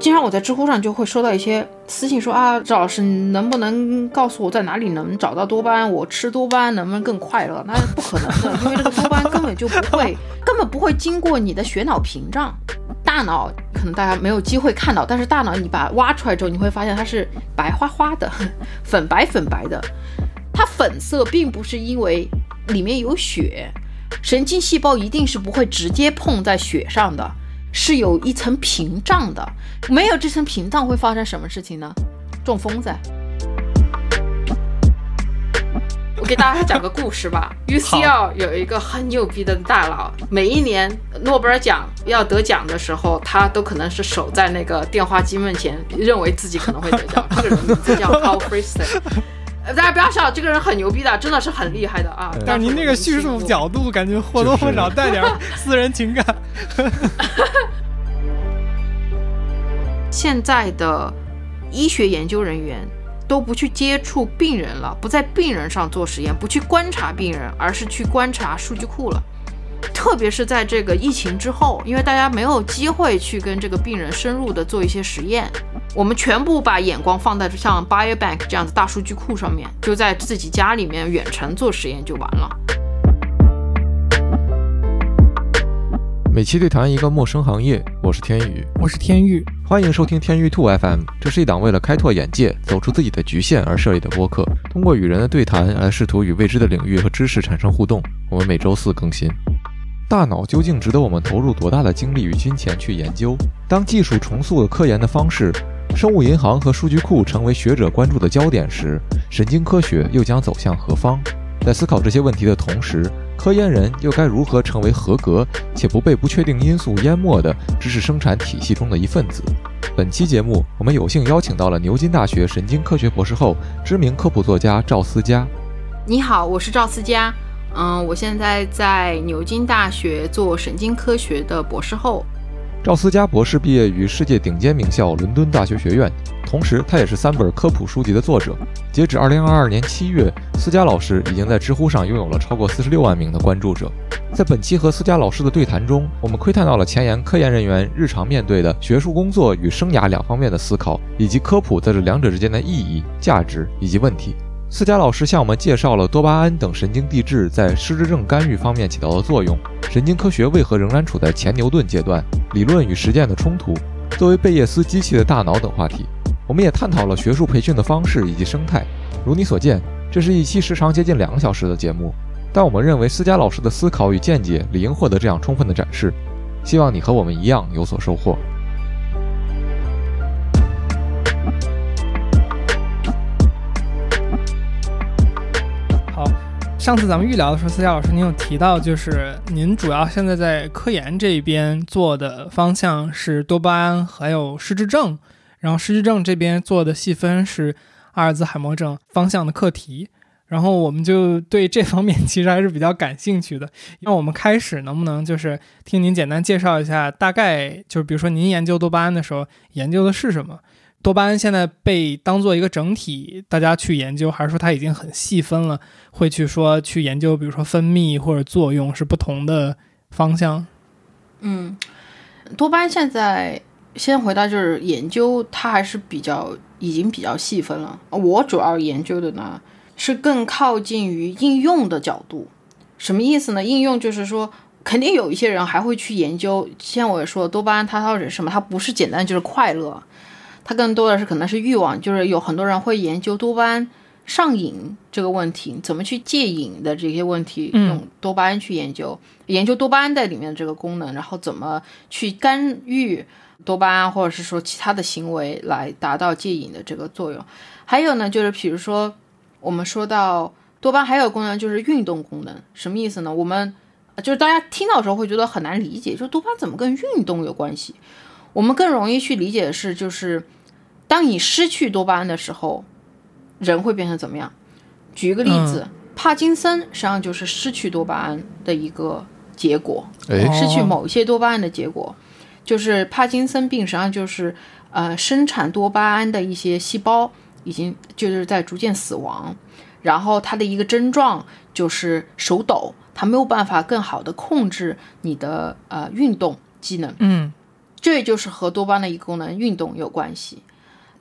经常我在知乎上就会收到一些私信说啊，赵老师你能不能告诉我在哪里能找到多巴胺？我吃多巴胺能不能更快乐？那是不可能的，因为这个多巴胺根本就不会，根本不会经过你的血脑屏障。大脑可能大家没有机会看到，但是大脑你把它挖出来之后，你会发现它是白花花的，粉白粉白的。它粉色并不是因为里面有血，神经细胞一定是不会直接碰在血上的。是有一层屏障的，没有这层屏障会发生什么事情呢？中风在！我给大家讲个故事吧。UCL 有一个很牛逼的大佬，每一年诺贝尔奖要得奖的时候，他都可能是守在那个电话机面前，认为自己可能会得奖。这个人名字叫 Paul Freston。大家不要笑，这个人很牛逼的，真的是很厉害的啊！但是您那个叙述角度，感觉或多或少带点 私人情感。现在的医学研究人员都不去接触病人了，不在病人上做实验，不去观察病人，而是去观察数据库了。特别是在这个疫情之后，因为大家没有机会去跟这个病人深入的做一些实验，我们全部把眼光放在像 Biobank 这样的大数据库上面，就在自己家里面远程做实验就完了。每期对谈一个陌生行业，我是天宇，我是天宇，欢迎收听天宇兔 FM。这是一档为了开拓眼界、走出自己的局限而设立的播客，通过与人的对谈来试图与未知的领域和知识产生互动。我们每周四更新。大脑究竟值得我们投入多大的精力与金钱去研究？当技术重塑了科研的方式，生物银行和数据库成为学者关注的焦点时，神经科学又将走向何方？在思考这些问题的同时，科研人又该如何成为合格且不被不确定因素淹没的知识生产体系中的一份子？本期节目，我们有幸邀请到了牛津大学神经科学博士后、知名科普作家赵思佳。你好，我是赵思佳。嗯，我现在在牛津大学做神经科学的博士后。赵思佳博士毕业于世界顶尖名校伦敦大学学院，同时他也是三本科普书籍的作者。截止二零二二年七月，思佳老师已经在知乎上拥有了超过四十六万名的关注者。在本期和思佳老师的对谈中，我们窥探到了前沿科研人员日常面对的学术工作与生涯两方面的思考，以及科普在这两者之间的意义、价值以及问题。思佳老师向我们介绍了多巴胺等神经递质在失智症干预方面起到的作用，神经科学为何仍然处在前牛顿阶段，理论与实践的冲突，作为贝叶斯机器的大脑等话题。我们也探讨了学术培训的方式以及生态。如你所见，这是一期时长接近两个小时的节目，但我们认为思佳老师的思考与见解理应获得这样充分的展示。希望你和我们一样有所收获。上次咱们预聊的时候，思佳老师您有提到，就是您主要现在在科研这边做的方向是多巴胺还有失智症，然后失智症这边做的细分是阿尔兹海默症方向的课题，然后我们就对这方面其实还是比较感兴趣的。那我们开始能不能就是听您简单介绍一下，大概就是比如说您研究多巴胺的时候研究的是什么？多巴胺现在被当做一个整体，大家去研究，还是说它已经很细分了？会去说去研究，比如说分泌或者作用是不同的方向。嗯，多巴胺现在先回答就是研究，它还是比较已经比较细分了。我主要研究的呢是更靠近于应用的角度。什么意思呢？应用就是说，肯定有一些人还会去研究。像我也说，多巴胺它到底是什么？它不是简单就是快乐。它更多的是可能是欲望，就是有很多人会研究多巴胺上瘾这个问题，怎么去戒瘾的这些问题，用多巴胺去研究，研究多巴胺在里面的这个功能，然后怎么去干预多巴胺或者是说其他的行为来达到戒瘾的这个作用。还有呢，就是比如说我们说到多巴胺还有功能就是运动功能，什么意思呢？我们就是大家听到的时候会觉得很难理解，就多巴胺怎么跟运动有关系？我们更容易去理解的是，就是。当你失去多巴胺的时候，人会变成怎么样？举一个例子，帕金森实际上就是失去多巴胺的一个结果，失去某一些多巴胺的结果，就是帕金森病实际上就是呃生产多巴胺的一些细胞已经就是在逐渐死亡，然后它的一个症状就是手抖，它没有办法更好的控制你的呃运动机能，嗯。这就是和多巴胺的一个功能运动有关系。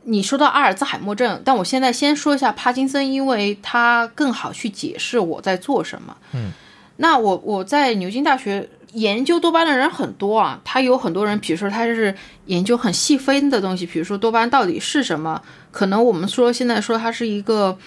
你说到阿尔兹海默症，但我现在先说一下帕金森，因为它更好去解释我在做什么。嗯，那我我在牛津大学研究多巴胺的人很多啊，他有很多人，比如说他是研究很细分的东西，比如说多巴胺到底是什么？可能我们说现在说它是一个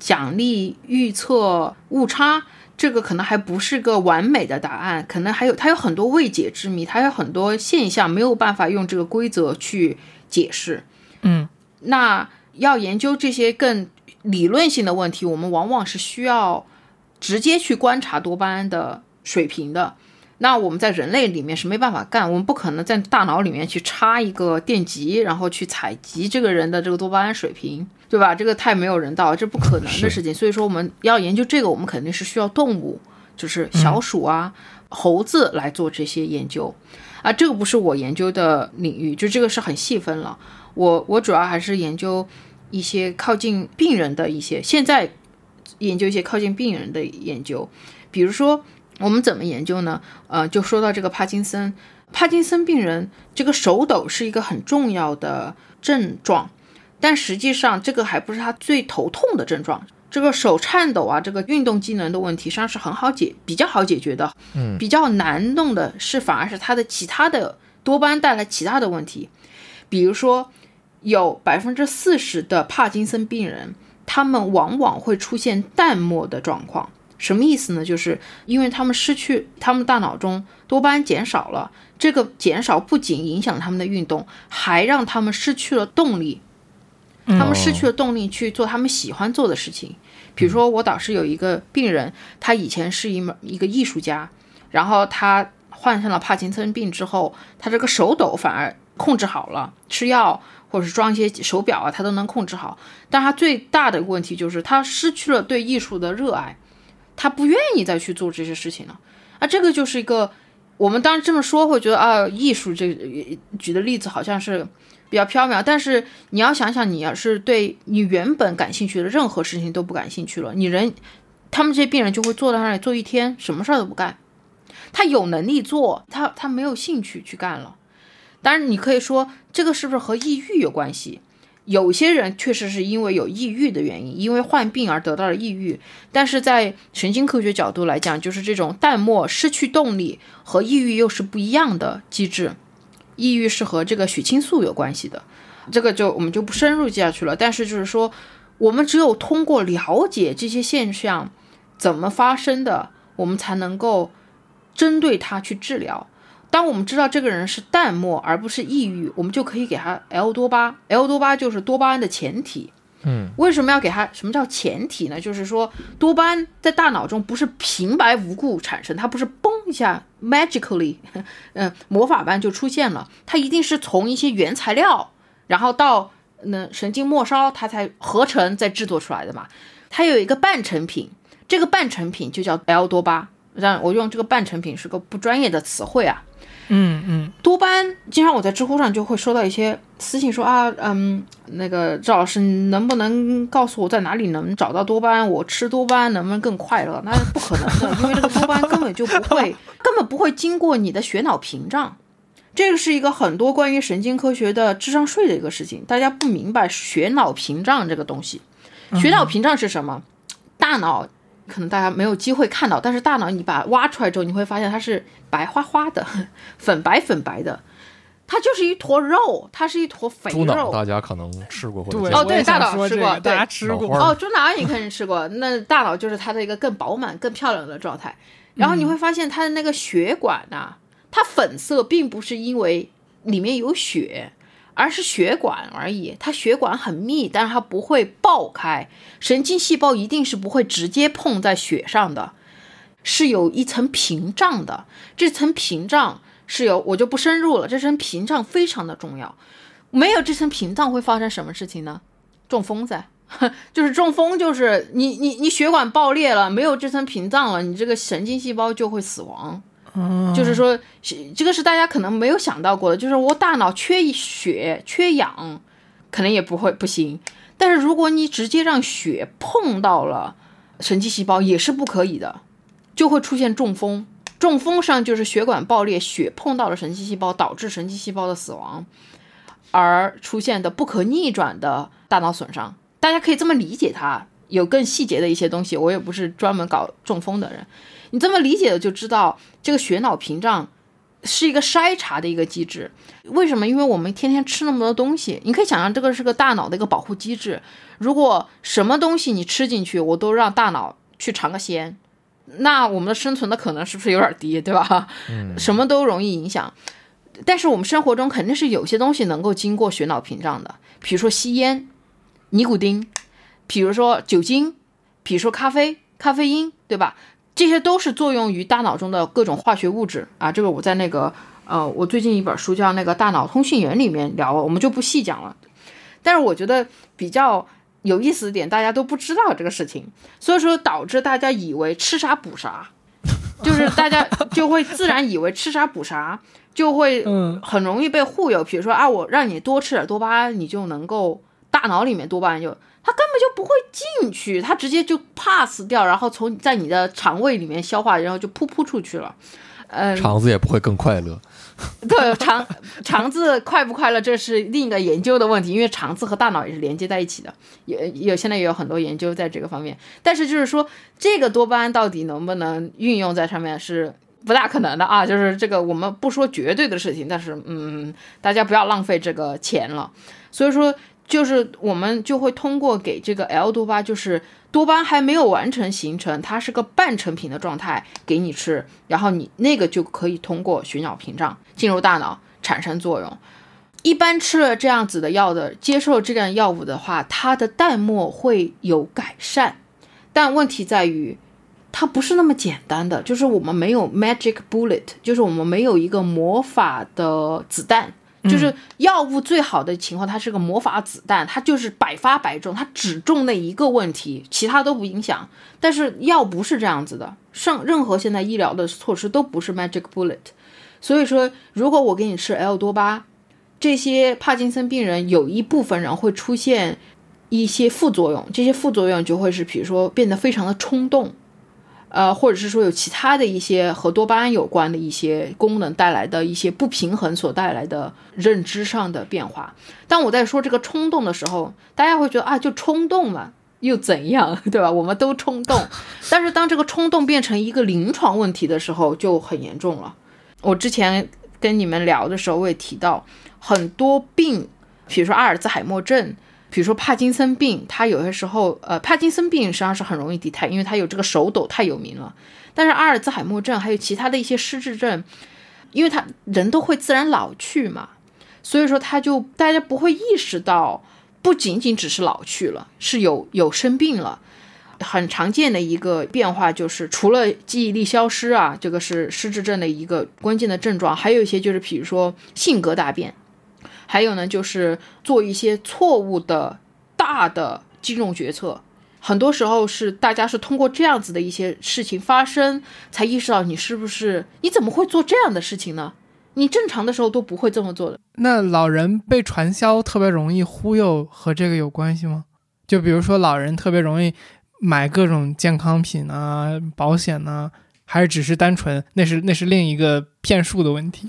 奖励预测误差，这个可能还不是个完美的答案，可能还有它有很多未解之谜，它有很多现象没有办法用这个规则去解释。嗯，那要研究这些更理论性的问题，我们往往是需要直接去观察多巴胺的水平的。那我们在人类里面是没办法干，我们不可能在大脑里面去插一个电极，然后去采集这个人的这个多巴胺水平，对吧？这个太没有人道，这不可能的事情。所以说，我们要研究这个，我们肯定是需要动物，就是小鼠啊、猴子来做这些研究啊。这个不是我研究的领域，就这个是很细分了。我我主要还是研究一些靠近病人的一些，现在研究一些靠近病人的研究，比如说我们怎么研究呢？呃，就说到这个帕金森，帕金森病人这个手抖是一个很重要的症状，但实际上这个还不是他最头痛的症状。这个手颤抖啊，这个运动机能的问题，实际上是很好解，比较好解决的。嗯，比较难弄的是反而是他的其他的多巴胺带来其他的问题，比如说。有百分之四十的帕金森病人，他们往往会出现淡漠的状况。什么意思呢？就是因为他们失去他们大脑中多巴胺减少了，这个减少不仅影响他们的运动，还让他们失去了动力。他们失去了动力去做他们喜欢做的事情。比如说，我导师有一个病人，他以前是一门一个艺术家，然后他患上了帕金森病之后，他这个手抖反而控制好了，吃药。或者是装一些手表啊，他都能控制好。但他最大的问题就是他失去了对艺术的热爱，他不愿意再去做这些事情了。啊，这个就是一个我们当然这么说会觉得啊，艺术这举的例子好像是比较缥缈，但是你要想想，你要是对你原本感兴趣的任何事情都不感兴趣了，你人他们这些病人就会坐在那里坐一天，什么事儿都不干。他有能力做，他他没有兴趣去干了。当然，你可以说这个是不是和抑郁有关系？有些人确实是因为有抑郁的原因，因为患病而得到了抑郁。但是在神经科学角度来讲，就是这种淡漠、失去动力和抑郁又是不一样的机制。抑郁是和这个血清素有关系的，这个就我们就不深入下去了。但是就是说，我们只有通过了解这些现象怎么发生的，我们才能够针对它去治疗。当我们知道这个人是淡漠而不是抑郁，我们就可以给他 L 多巴。L 多巴就是多巴胺的前体。嗯，为什么要给他？什么叫前提呢？就是说多巴胺在大脑中不是平白无故产生，它不是嘣一下 magically，嗯，魔法般就出现了。它一定是从一些原材料，然后到那神经末梢，它才合成再制作出来的嘛。它有一个半成品，这个半成品就叫 L 多巴。让我用这个半成品是个不专业的词汇啊。嗯嗯，多巴胺，经常我在知乎上就会收到一些私信说啊，嗯，那个赵老师能不能告诉我在哪里能找到多巴胺？我吃多巴胺能不能更快乐？那是不可能的，因为这个多巴胺根本就不会，根本不会经过你的血脑屏障。这个是一个很多关于神经科学的智商税的一个事情，大家不明白血脑屏障这个东西。血脑屏障是什么？大脑。可能大家没有机会看到，但是大脑你把它挖出来之后，你会发现它是白花花的，粉白粉白的，它就是一坨肉，它是一坨肥猪脑，肉。大家可能吃过或者对，哦对大脑吃过说这个大家吃过哦，猪脑你肯定吃过，那大脑就是它的一个更饱满、更漂亮的状态。然后你会发现它的那个血管呐、它粉色并不是因为里面有血，而是血管而已。它血管很密，但是它不会爆开。神经细胞一定是不会直接碰在血上的，是有一层屏障的。这层屏障是有，我就不深入了。这层屏障非常的重要，没有这层屏障会发生什么事情呢？中风噻。就是中风，就是你你你血管爆裂了，没有这层屏障了，你这个神经细胞就会死亡。就是说，这个是大家可能没有想到过的，就是我大脑缺血、缺氧，可能也不会不行。但是如果你直接让血碰到了神经细胞，也是不可以的，就会出现中风。中风上就是血管爆裂，血碰到了神经细胞，导致神经细胞的死亡，而出现的不可逆转的大脑损伤。大家可以这么理解它。有更细节的一些东西，我也不是专门搞中风的人。你这么理解的，就知道这个血脑屏障是一个筛查的一个机制。为什么？因为我们天天吃那么多东西，你可以想象这个是个大脑的一个保护机制。如果什么东西你吃进去，我都让大脑去尝个鲜，那我们的生存的可能是不是有点低，对吧？嗯，什么都容易影响。但是我们生活中肯定是有些东西能够经过血脑屏障的，比如说吸烟、尼古丁。比如说酒精，比如说咖啡、咖啡因，对吧？这些都是作用于大脑中的各种化学物质啊。这个我在那个呃，我最近一本书叫《那个大脑通讯员》里面聊，我们就不细讲了。但是我觉得比较有意思的点，大家都不知道这个事情，所以说导致大家以为吃啥补啥，就是大家 就会自然以为吃啥补啥，就会很容易被忽悠。比如说啊，我让你多吃点多巴胺，你就能够大脑里面多巴胺就。它根本就不会进去，它直接就 pass 掉，然后从在你的肠胃里面消化，然后就噗噗出去了。嗯，肠子也不会更快乐。对，肠肠子快不快乐，这是另一个研究的问题，因为肠子和大脑也是连接在一起的，也有现在也有很多研究在这个方面。但是就是说，这个多巴胺到底能不能运用在上面是不大可能的啊。就是这个我们不说绝对的事情，但是嗯，大家不要浪费这个钱了。所以说。就是我们就会通过给这个 L 多巴，就是多巴还没有完成形成，它是个半成品的状态，给你吃，然后你那个就可以通过血脑屏障进入大脑产生作用。一般吃了这样子的药的，接受这样药物的话，它的淡漠会有改善，但问题在于，它不是那么简单的，就是我们没有 magic bullet，就是我们没有一个魔法的子弹。就是药物最好的情况，它是个魔法子弹，它就是百发百中，它只中那一个问题，其他都不影响。但是药不是这样子的，上任何现在医疗的措施都不是 magic bullet。所以说，如果我给你吃 L 多巴，这些帕金森病人有一部分人会出现一些副作用，这些副作用就会是，比如说变得非常的冲动。呃，或者是说有其他的一些和多巴胺有关的一些功能带来的一些不平衡所带来的认知上的变化。当我在说这个冲动的时候，大家会觉得啊，就冲动嘛，又怎样，对吧？我们都冲动。但是当这个冲动变成一个临床问题的时候，就很严重了。我之前跟你们聊的时候，我也提到很多病，比如说阿尔兹海默症。比如说帕金森病，它有些时候，呃，帕金森病实际上是很容易抵态因为它有这个手抖太有名了。但是阿尔兹海默症还有其他的一些失智症，因为他人都会自然老去嘛，所以说他就大家不会意识到，不仅仅只是老去了，是有有生病了。很常见的一个变化就是，除了记忆力消失啊，这个是失智症的一个关键的症状，还有一些就是，比如说性格大变。还有呢，就是做一些错误的大的金融决策，很多时候是大家是通过这样子的一些事情发生，才意识到你是不是你怎么会做这样的事情呢？你正常的时候都不会这么做的。那老人被传销特别容易忽悠，和这个有关系吗？就比如说老人特别容易买各种健康品啊、保险呢，还是只是单纯那是那是另一个骗术的问题？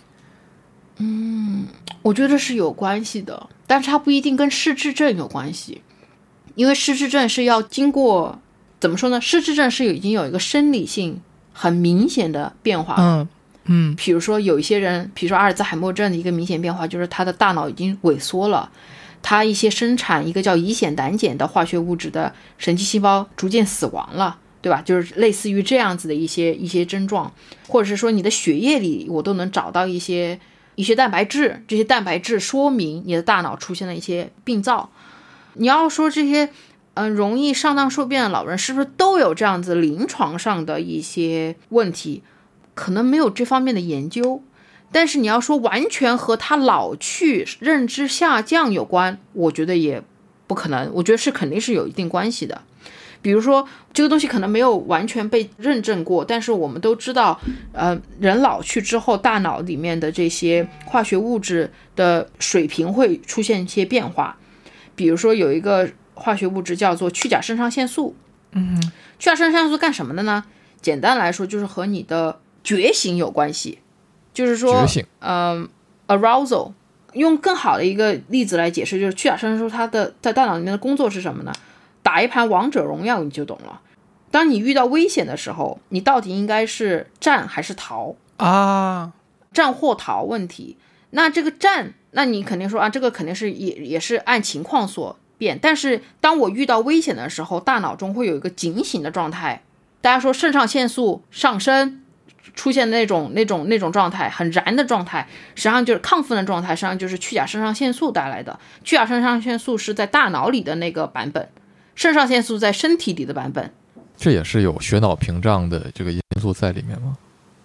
嗯，我觉得是有关系的，但是它不一定跟失智症有关系，因为失智症是要经过怎么说呢？失智症是有已经有一个生理性很明显的变化。嗯嗯，比如说有一些人，比如说阿尔兹海默症的一个明显变化就是他的大脑已经萎缩了，他一些生产一个叫乙酰胆碱的化学物质的神经细胞逐渐死亡了，对吧？就是类似于这样子的一些一些症状，或者是说你的血液里我都能找到一些。一些蛋白质，这些蛋白质说明你的大脑出现了一些病灶。你要说这些，嗯，容易上当受骗的老人是不是都有这样子临床上的一些问题？可能没有这方面的研究，但是你要说完全和他老去、认知下降有关，我觉得也不可能。我觉得是肯定是有一定关系的。比如说，这个东西可能没有完全被认证过，但是我们都知道，呃，人老去之后，大脑里面的这些化学物质的水平会出现一些变化。比如说，有一个化学物质叫做去甲肾上腺素。嗯，去甲肾上腺素干什么的呢？简单来说，就是和你的觉醒有关系，就是说觉，醒，嗯、a r o u s a l 用更好的一个例子来解释，就是去甲肾上腺素它的在大脑里面的工作是什么呢？打一盘王者荣耀你就懂了。当你遇到危险的时候，你到底应该是战还是逃？啊，战或逃问题。那这个战，那你肯定说啊，这个肯定是也也是按情况所变。但是当我遇到危险的时候，大脑中会有一个警醒的状态。大家说肾上腺素上升，出现那种那种那种状态，很燃的状态，实际上就是亢奋的状态，实际上就是去甲肾上腺素带来的。去甲肾上腺素是在大脑里的那个版本，肾上腺素在身体里的版本。这也是有血脑屏障的这个因素在里面吗？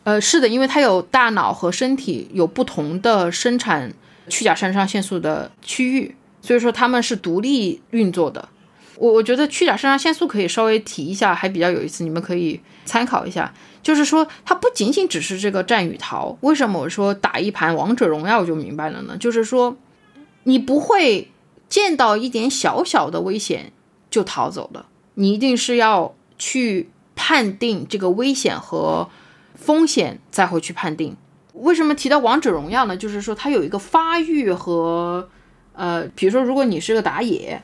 呃，是的，因为它有大脑和身体有不同的生产去甲肾上腺素的区域，所以说它们是独立运作的。我我觉得去甲肾上腺素可以稍微提一下，还比较有意思，你们可以参考一下。就是说，它不仅仅只是这个战与逃。为什么我说打一盘王者荣耀我就明白了呢？就是说，你不会见到一点小小的危险就逃走了，你一定是要去判定这个危险和风险，再会去判定。为什么提到王者荣耀呢？就是说它有一个发育和呃，比如说如果你是个打野，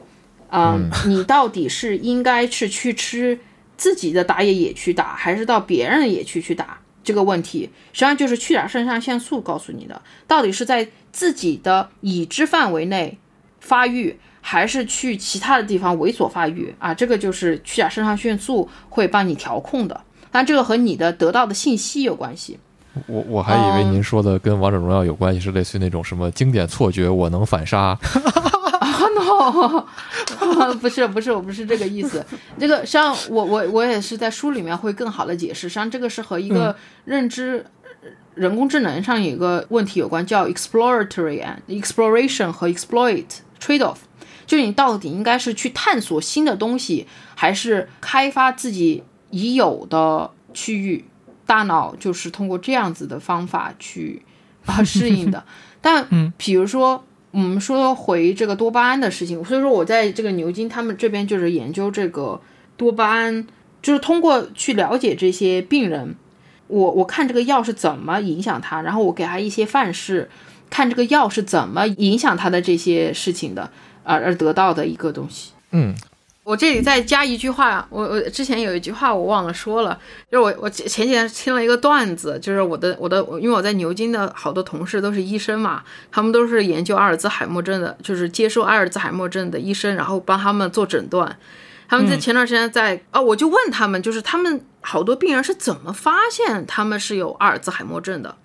嗯、你到底是应该是去吃自己的打野野区打，还是到别人的野区去打？这个问题实际上就是去甲肾上腺素告诉你的，到底是在自己的已知范围内发育，还是去其他的地方猥琐发育啊？这个就是去甲肾上腺素会帮你调控的，但这个和你的得到的信息有关系。我我还以为您说的跟王者荣耀有关系，是类似于那种什么经典错觉，我能反杀。no，不是不是，我不是这个意思。这个像我我我也是在书里面会更好的解释，实际上这个是和一个认知。人工智能上有一个问题有关，叫 exploratory and exploration 和 exploit trade off，就是你到底应该是去探索新的东西，还是开发自己已有的区域？大脑就是通过这样子的方法去 啊适应的。但比如说，我们说回这个多巴胺的事情，所以说我在这个牛津他们这边就是研究这个多巴胺，就是通过去了解这些病人，我我看这个药是怎么影响他，然后我给他一些范式，看这个药是怎么影响他的这些事情的，而而得到的一个东西。嗯，我这里再加一句话，我我之前有一句话我忘了说了，就是我我前前几天听了一个段子，就是我的我的，因为我在牛津的好多同事都是医生嘛，他们都是研究阿尔兹海默症的，就是接受阿尔兹海默症的医生，然后帮他们做诊断。他们在前段时间在啊、我就问他们，就是他们好多病人是怎么发现他们是有阿尔兹海默症的？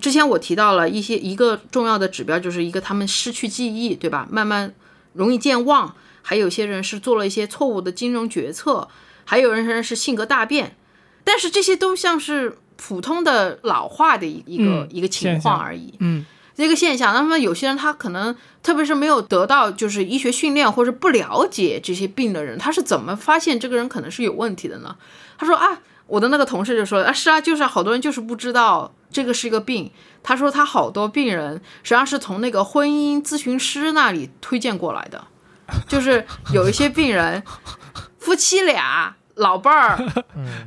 之前我提到了一些一个重要的指标，就是一个他们失去记忆，对吧？慢慢容易健忘，还有些人是做了一些错误的金融决策，还有人是性格大变，但是这些都像是普通的老化的一一个、嗯一个情况而已。嗯，这个现象，那么有些人他可能，特别是没有得到就是医学训练或者不了解这些病的人，他是怎么发现这个人可能是有问题的呢？他说啊，我的那个同事就说啊，是啊，就是好多人就是不知道这个是一个病。他说他好多病人实际上是从那个婚姻咨询师那里推荐过来的，就是有一些病人 夫妻俩老伴儿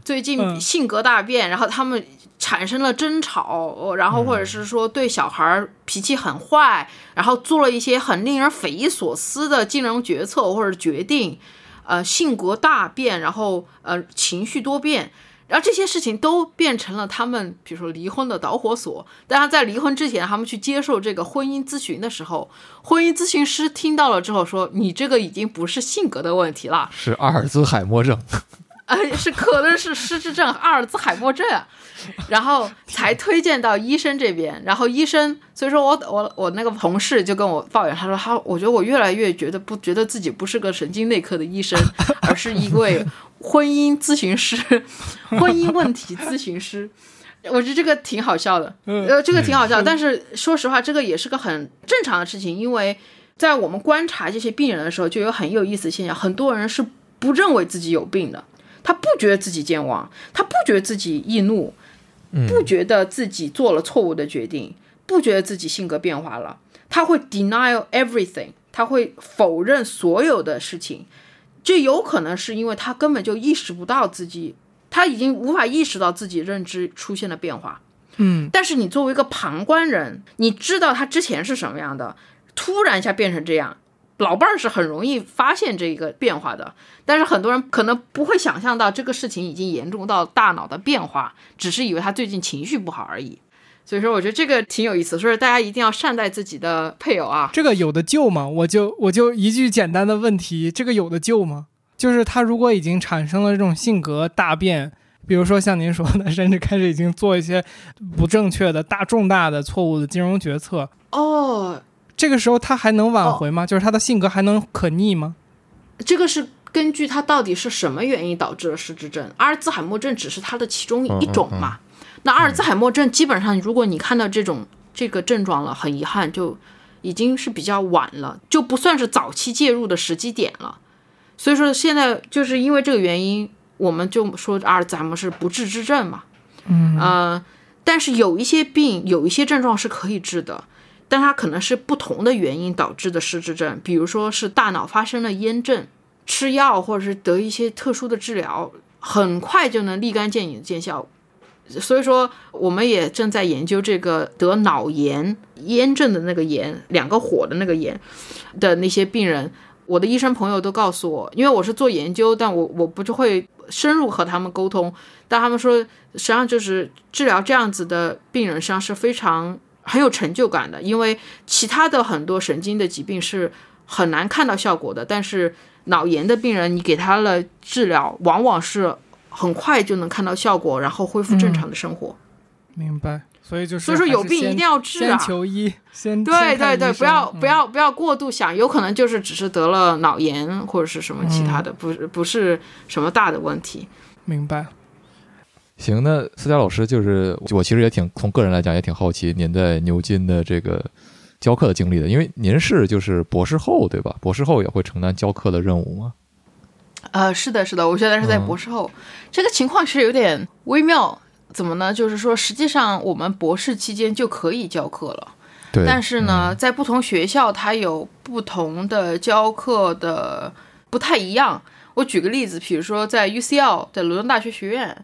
最近嗯性格大变，然后他们产生了争吵，呃然后或者是说对小孩儿脾气很坏，然后做了一些很令人匪夷所思的金融决策或者决定，呃，性格大变，然后呃情绪多变。然后这些事情都变成了他们，比如说离婚的导火索。当然，在离婚之前，他们去接受这个婚姻咨询的时候，婚姻咨询师听到了之后说：“你这个已经不是性格的问题了，是阿尔兹海默症。呃，是可能是失智症、阿尔兹海默症，然后才推荐到医生这边。然后医生，所以说我我我那个同事就跟我抱怨，他说他我觉得我越来越觉得不觉得自己不是个神经内科的医生，而是一位婚姻咨询师、婚姻问题咨询师。我觉得这个挺好笑的，呃，这个挺好笑。但是说实话，这个也是个很正常的事情，因为在我们观察这些病人的时候，就有很有意思的现象，很多人是不认为自己有病的。他不觉得自己健忘，他不觉得自己易怒，不觉得自己做了错误的决定，不觉得自己性格变化了，他会 deny everything，他会否认所有的事情。这有可能是因为他根本就意识不到自己他已经无法意识到自己认知出现了变化。嗯，但是你作为一个旁观人，你知道他之前是什么样的，突然一下变成这样，老伴儿是很容易发现这个变化的。但是很多人可能不会想象到这个事情已经严重到大脑的变化，只是以为他最近情绪不好而已。所以说，我觉得这个挺有意思，所以大家一定要善待自己的配偶啊。这个有的救吗？我就我就一句简单的问题，这个有的救吗？就是他如果已经产生了这种性格大变，比如说像您说的，甚至开始已经做一些不正确的大重大的错误的金融决策，哦，这个时候他还能挽回吗？就是他的性格还能可逆吗？这个是根据他到底是什么原因导致了失智症，阿尔兹海默症只是他的其中一种嘛。那阿尔兹海默症基本上，如果你看到这种这个症状了，很遗憾，就已经是比较晚了，就不算是早期介入的时机点了。所以说现在就是因为这个原因，我们就说阿尔兹海默是不治之症嘛。嗯呃，但是有一些病，有一些症状是可以治的，但它可能是不同的原因导致的失智症，比如说是大脑发生了炎症，吃药或者是得一些特殊的治疗，很快就能立竿见影的见效。所以说，我们也正在研究这个得脑炎炎症的那个炎，两个火的那个炎的那些病人。我的医生朋友都告诉我，因为我是做研究，但我我不就会深入和他们沟通。但他们说，实际上就是治疗这样子的病人，实际上是非常很有成就感的，因为其他的很多神经的疾病是很难看到效果的，但是脑炎的病人，你给他了治疗，往往是很快就能看到效果，然后恢复正常的生活。明白。所以就是，所以说有病一定要治啊先求医，先对对对，不要不要不要过度想，有可能就是只是得了脑炎或者是什么其他的，不是不是什么大的问题。明白。行，那思佳老师就是我其实也挺从个人来讲也挺好奇您在牛津的这个教课的经历的，因为您是就是博士后对吧？博士后也会承担教课的任务吗？呃，是的，是的，我现在是在嗯博士后，这个情况其实有点微妙。怎么呢？就是说，实际上我们博士期间就可以教课了，对，但是呢，在不同学校它有不同的教课的不太一样。我举个例子，比如说在 UCL，在伦敦大学学院，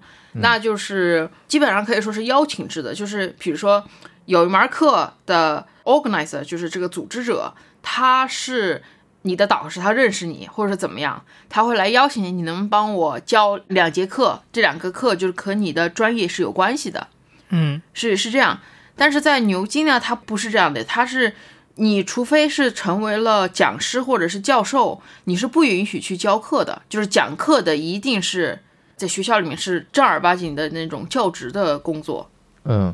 那就是基本上可以说是邀请制的，就是比如说有一门课的 organizer，就是这个组织者，他是你的导师，他认识你，或者是怎么样，他会来邀请你，你能帮我教两节课？这两个课就是和你的专业是有关系的。嗯是是这样，但是在牛津呢，它不是这样的，它是你除非是成为了讲师或者是教授，你是不允许去教课的，就是讲课的一定是在学校里面是正儿八经的那种教职的工作。嗯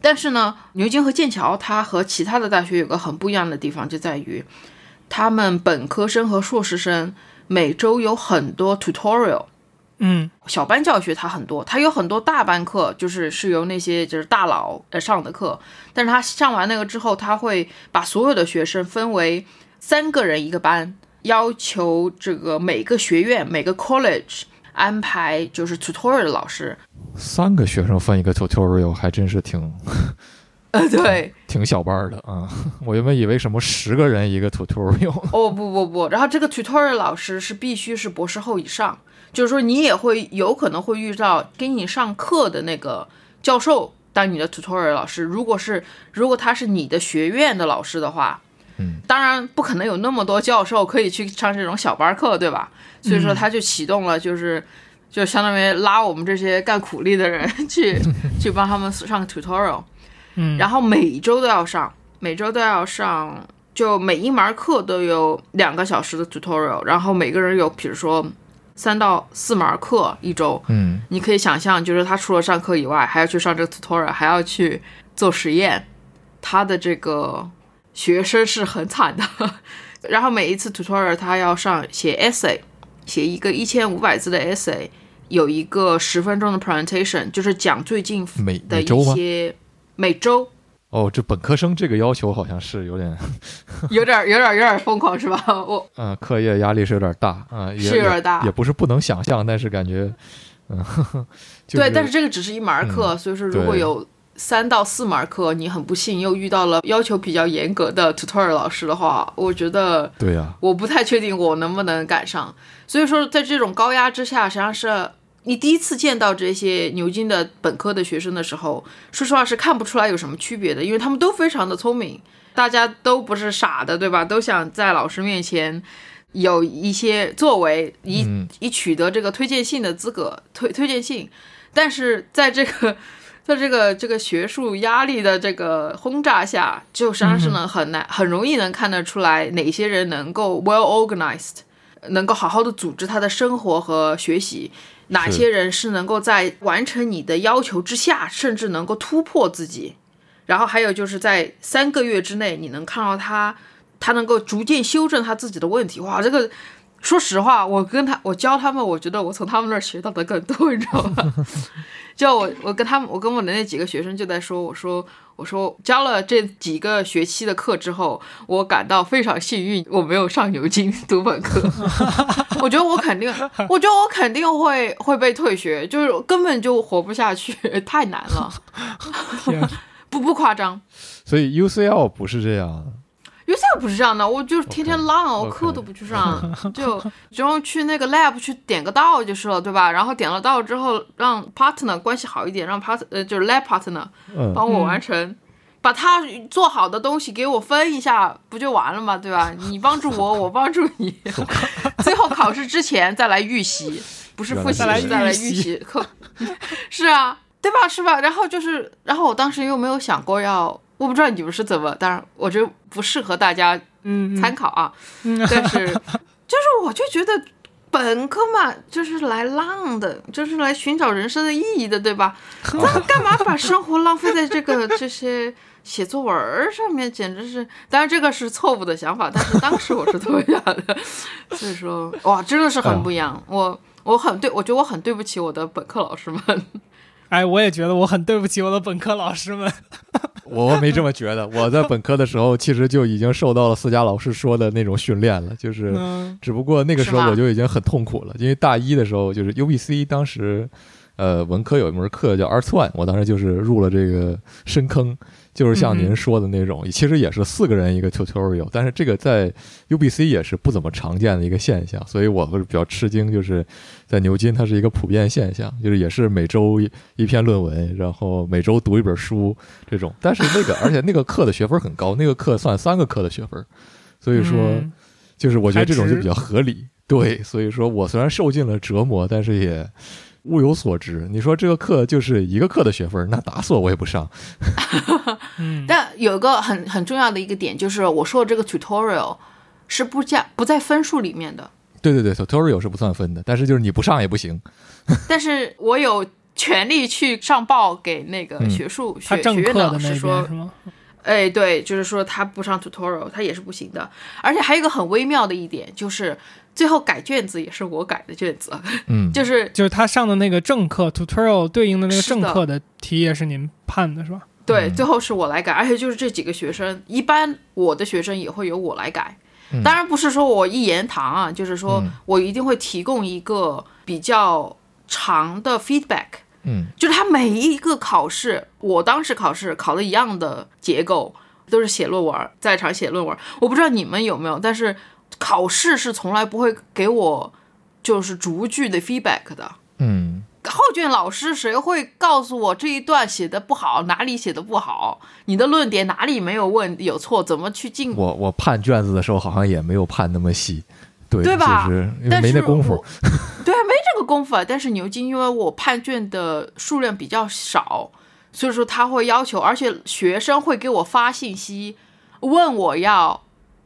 但是呢，牛津和剑桥它和其他的大学有个很不一样的地方，就在于他们本科生和硕士生每周有很多 tutorial。嗯小班教学它很多，它有很多大班课，就是是由那些就是大佬呃上的课，但是他上完那个之后，他会把所有的学生分为三个人一个班，要求这个每个学院每个 college 安排就是 tutorial 的老师，三个学生分一个 tutorial 还真是挺呃对，挺小班儿的啊！我原本以为什么十个人一个 tutorial，哦不不不，然后这个 tutorial 老师是必须是博士后以上，就是说你也会有可能会遇到给你上课的那个教授当你的 tutorial 老师，如果是如果他是你的学院的老师的话，嗯，当然不可能有那么多教授可以去上这种小班课，对吧？所以说他就启动了，就是。就相当于拉我们这些干苦力的人 去去帮他们上 tutorial，嗯，然后每周都要上，每周都要上，就每一门课都有两个小时的 tutorial，然后每个人有比如说三到四门课一周，嗯你可以想象，就是他除了上课以外，还要去上这个 tutorial，还要去做实验，他的这个学生是很惨的。然后每一次 tutorial 他要上写 essay，写一个一千五百字的 essay，有一个十分钟的 presentation，就是讲最近每的一？些每周哦，这本科生这个要求好像是有点，有点有点有点疯狂是吧？我嗯、课业压力是有点大啊、也是有点大也，也不是不能想象，但是感觉，嗯，就是、对，但是这个只是一门课，所以说如果有三到四门课，你很不幸又遇到了要求比较严格的 tutorial 老师的话，我觉得对呀、我不太确定我能不能赶上。所以说，在这种高压之下，实际上是你第一次见到这些牛津的本科的学生的时候，说实话是看不出来有什么区别的，因为他们都非常的聪明，大家都不是傻的，对吧？都想在老师面前有一些作为，以以取得这个推荐信的资格，推推荐信。但是在这个在这个这个学术压力的这个轰炸下，就实际上是能很难很容易能看得出来哪些人能够 well organized，能够好好的组织他的生活和学习。哪些人是能够在完成你的要求之下，甚至能够突破自己？然后还有就是在三个月之内，你能看到他，他能够逐渐修正他自己的问题。哇，这个说实话，我跟他，我教他们，我觉得我从他们那儿学到的更多，你知道吗？就我，我跟他们，我跟我的那几个学生就在说，我说。我说教了这几个学期的课之后，我感到非常幸运，我没有上牛津读本科。我觉得我肯定，我觉得我肯定会会被退学，就是根本就活不下去，太难了。不不夸张。所以 UCL 不是这样。有些不是这样的，我就是天天浪，我课都不去上，就只用去那个 lab 去点个到就是了，对吧？然后点了到之后，让 partner 关系好一点，让 part 呃就是 lab partner 帮我完成，把他做好的东西给我分一下，不就完了嘛？对吧？你帮助我，我帮助你，最后考试之前再来预习，不是复习，是再来预习课，是啊，对吧？是吧？然后就是，然后我当时又没有想过要。我不知道你们是怎么，当然我觉得不适合大家参考啊。但是 就是我就觉得本科嘛，就是来浪的，就是来寻找人生的意义的，对吧？那干嘛把生活浪费在这个这些写作文上面？简直是，当然这个是错误的想法，但是当时我是这么想的。所以说，哇，真的是很不一样。我我很对，我觉得我很对不起我的本科老师们。哎，我也觉得我很对不起我的本科老师们。我没这么觉得，我在本科的时候其实就已经受到了思佳老师说的那种训练了，就是只不过那个时候我就已经很痛苦了，因为大一的时候就是 UBC 当时，呃，文科有一门课叫 Arts One，我当时就是入了这个深坑。就是像您说的那种，其实也是四个人一个 tutorial，但是这个在 UBC 也是不怎么常见的一个现象，所以我是比较吃惊，就是在牛津它是一个普遍现象，就是也是每周一篇论文，然后每周读一本书这种，但是那个而且那个课的学分很高，那个课算三个课的学分，所以说就是我觉得这种就比较合理，对，所以说我虽然受尽了折磨，但是也。物有所值，你说这个课就是一个课的学分，那打死我我也不上。但有一个很很重要的一个点，就是我说的这个 tutorial 是不加不在分数里面的。对对对，tutorial 是不算分的，但是就是你不上也不行。但是我有权利去上报给那个学术学学院的老师说，哎，对，就是说他不上 tutorial，他也是不行的。而且还有一个很微妙的一点就是。最后改卷子也是我改的卷子，嗯，就是就是他上的那个正课 tutorial 对应的那个正课的题也是您判的是吧？对，最后是我来改，而且就是这几个学生，一般我的学生也会由我来改，当然不是说我一言堂啊，就是说我一定会提供一个比较长的 feedback，嗯，就是他每一个考试，我当时考试考的一样的结构，都是写论文，在场写论文，我不知道你们有没有，但是。考试是从来不会给我就是逐句的 feedback 的，嗯，后卷老师谁会告诉我这一段写的不好，哪里写的不好，你的论点哪里没有问有错，怎么去进？我我判卷子的时候好像也没有判那么细，对对吧？但是没那功夫，对，没这个功夫。但是牛津因为我判卷的数量比较少，所以说他会要求，而且学生会给我发信息问我要。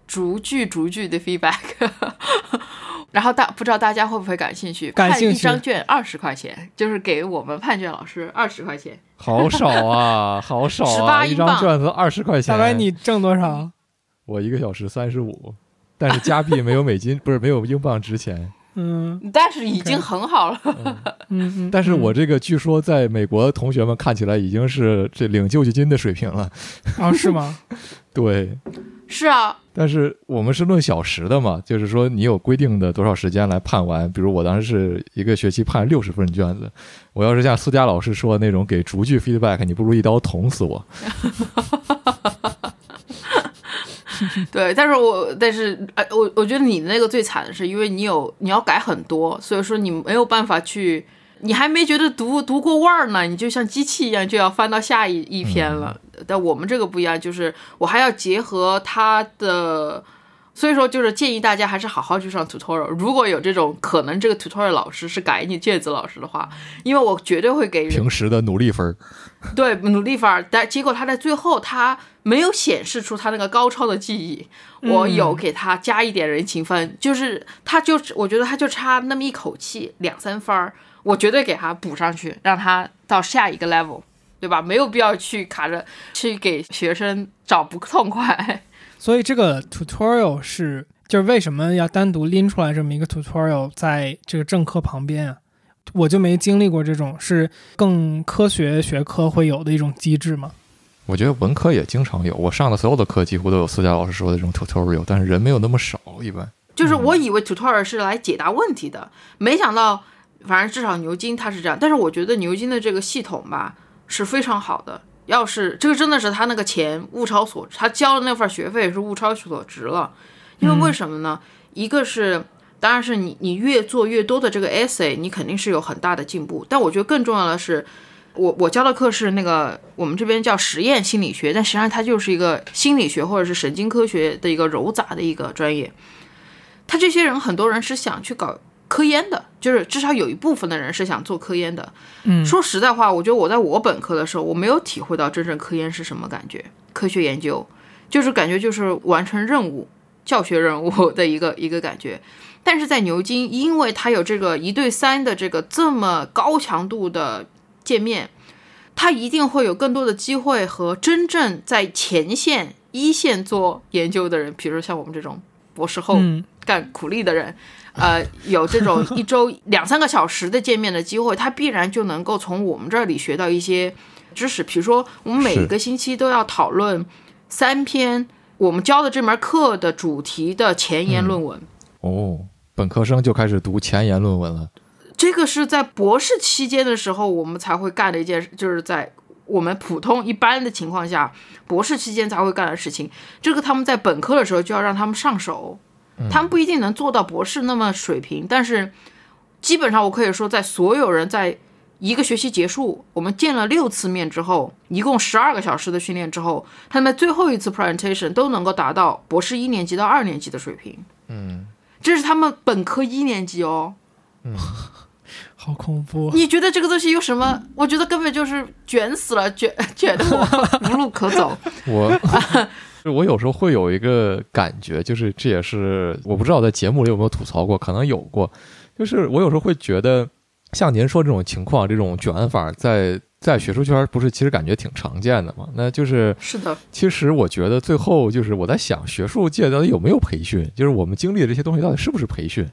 逐句逐句的 feedback，然后大不知道大家会不会感兴趣？感兴趣。一张卷二十块钱，就是给我们判卷老师二十块钱。好少啊，好少啊！一张卷子二十块钱。大白，你挣多少？我一个小时三十五，但是加币没有美金，不是没有英镑值钱。嗯，但是已经很好了。嗯 嗯。但是我这个据说在美国同学们看起来已经是这领救济金的水平了。啊，是吗？对。是啊。但是我们是论小时的嘛，就是说你有规定的多少时间来判完。比如我当时是一个学期判六十份卷子，我要是像苏佳老师说的那种给逐句 feedback，你不如一刀捅死我。对，但是我但是哎，我我觉得你那个最惨的是，因为你有你要改很多，所以说你没有办法去你还没觉得读读过味儿呢，你就像机器一样就要翻到下一一篇了。但我们这个不一样，就是我还要结合他的。所以说，就是建议大家还是好好去上 tutorial。如果有这种可能，这个 tutorial 老师是改你卷子老师的话，因为我绝对会给平时的努力分儿。对，努力分儿，但结果他在最后他没有显示出他那个高超的技艺。我有给他加一点人情分，就是他就我觉得他就差那么一口气，两三分儿，我绝对给他补上去，让他到下一个 level，对吧？没有必要去卡着去给学生找不痛快。所以这个 tutorial 是，就是为什么要单独拎出来这么一个 tutorial 在这个正课旁边啊？我就没经历过这种是更科学学科会有的一种机制吗？我觉得文科也经常有，我上的所有的课几乎都有私家老师说的这种 tutorial，但是人没有那么少，一般。就是我以为 tutorial 是来解答问题的，没想到，反正至少牛津它是这样。但是我觉得牛津的这个系统吧是非常好的。要是这个真的是他那个钱物超所值，他交的那份学费是物超所值了。因为为什么呢？一个是，当然是你你越做越多的这个 essay，你肯定是有很大的进步。但我觉得更重要的是，我我教的课是那个我们这边叫实验心理学，但实际上它就是一个心理学或者是神经科学的一个糅杂的一个专业。他这些人很多人是想去搞。科研的，就是至少有一部分的人是想做科研的。嗯，说实在话，我觉得我在我本科的时候，我没有体会到真正科研是什么感觉。科学研究就是感觉就是完成任务、教学任务的一个一个感觉。但是在牛津，因为它有这个一对三的这个这么高强度的界面，它一定会有更多的机会和真正在前线一线做研究的人，比如像我们这种博士后干苦力的人。呃，有这种一周两三个小时的见面的机会，他必然就能够从我们这里学到一些知识。比如说，我们每个星期都要讨论三篇我们教的这门课的主题的前沿论文。哦，本科生就开始读前沿论文了。这个是在博士期间的时候我们才会干的一件事，就是在我们普通一般的情况下，博士期间才会干的事情。这个他们在本科的时候就要让他们上手。他们不一定能做到博士那么水平，但是基本上我可以说，在所有人在一个学期结束，我们见了六次面之后，一共十二个小时的训练之后，他们最后一次 presentation 都能够达到博士一年级到二年级的水平。嗯，这是他们本科一年级哦。嗯，好恐怖！啊你觉得这个东西有什么？我觉得根本就是卷死了，卷 卷的我无路可走。我。我有时候会有一个感觉，就是这也是我不知道在节目里有没有吐槽过，可能有过。就是我有时候会觉得，像您说这种情况，这种卷法在在学术圈不是其实感觉挺常见的嘛？那就是是的。其实我觉得最后就是我在想，学术界到底有没有培训？就是我们经历的这些东西到底是不是培训？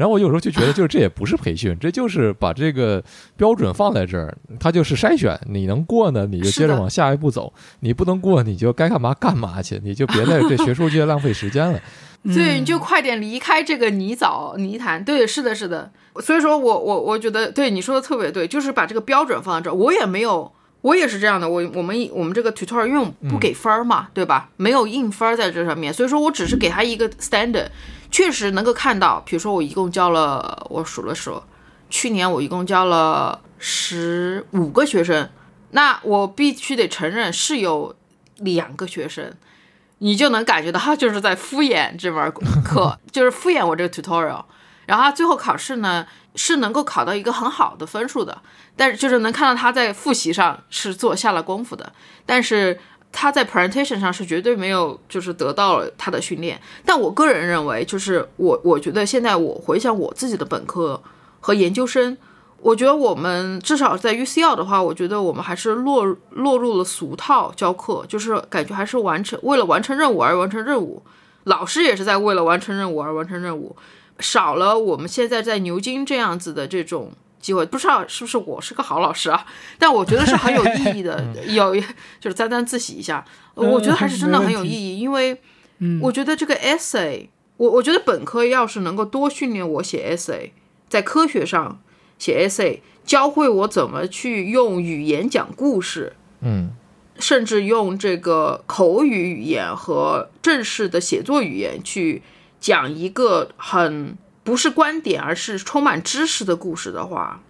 然后我有时候就觉得，就是这也不是培训，这就是把这个标准放在这儿，它就是筛选。你能过呢，你就接着往下一步走；你不能过，你就该干嘛干嘛去，你就别在这 学术界浪费时间了。对，你就快点离开这个泥沼泥潭。对，是的，是的。所以说我我我觉得，对你说的特别对，就是把这个标准放在这儿。我也没有，我也是这样的。我我们我们这个 tutorial 因为我不给分儿嘛，对吧？没有硬分儿在这上面，所以说我只是给他一个 standard。确实能够看到，比如说我一共教了，我数了数，去年我一共教了十五个学生，那我必须得承认是有两个学生，你就能感觉到他就是在敷衍这门课，就是敷衍我这个 tutorial，然后他最后考试呢是能够考到一个很好的分数的，但是就是能看到他在复习上是做下了功夫的，但是。他在 presentation 上是绝对没有，就是得到了他的训练。但我个人认为，就是我我觉得现在我回想我自己的本科和研究生，我觉得我们至少在 UCL 的话，我觉得我们还是落落入了俗套教课，就是感觉还是完成为了完成任务而完成任务，老师也是在为了完成任务而完成任务，少了我们现在在牛津这样子的这种。机会不知道是不是我是个好老师啊，但我觉得是很有意义的。有就是沾沾自喜一下，我觉得还是真的很有意义。因为我觉得这个 essay，我我觉得本科要是能够多训练我写 essay，在科学上写 essay，教会我怎么去用语言讲故事，嗯，甚至用这个口语语言和正式的写作语言去讲一个很。不是观点，而是充满知识的故事的话，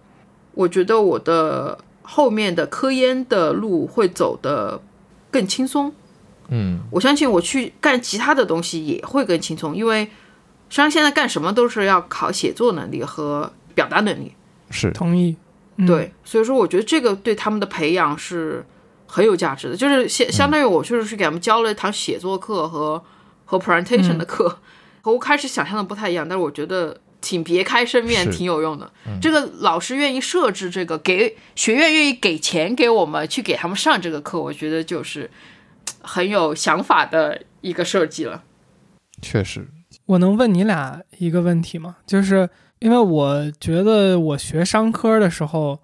我觉得我的后面的科研的路会走得更轻松。嗯我相信我去干其他的东西也会更轻松，因为实际上现在干什么都是要考写作能力和表达能力。是同意。嗯，对，所以说我觉得这个对他们的培养是很有价值的，就是相相当于我就是去给他们教了一堂写作课和和 presentation 的课，和我开始想象的不太一样，但是我觉得挺别开生面，挺有用的。这个老师愿意设置这个，给学院愿意给钱给我们去给他们上这个课，我觉得就是很有想法的一个设计了。确实，我能问你俩一个问题吗？就是因为我觉得我学商科的时候，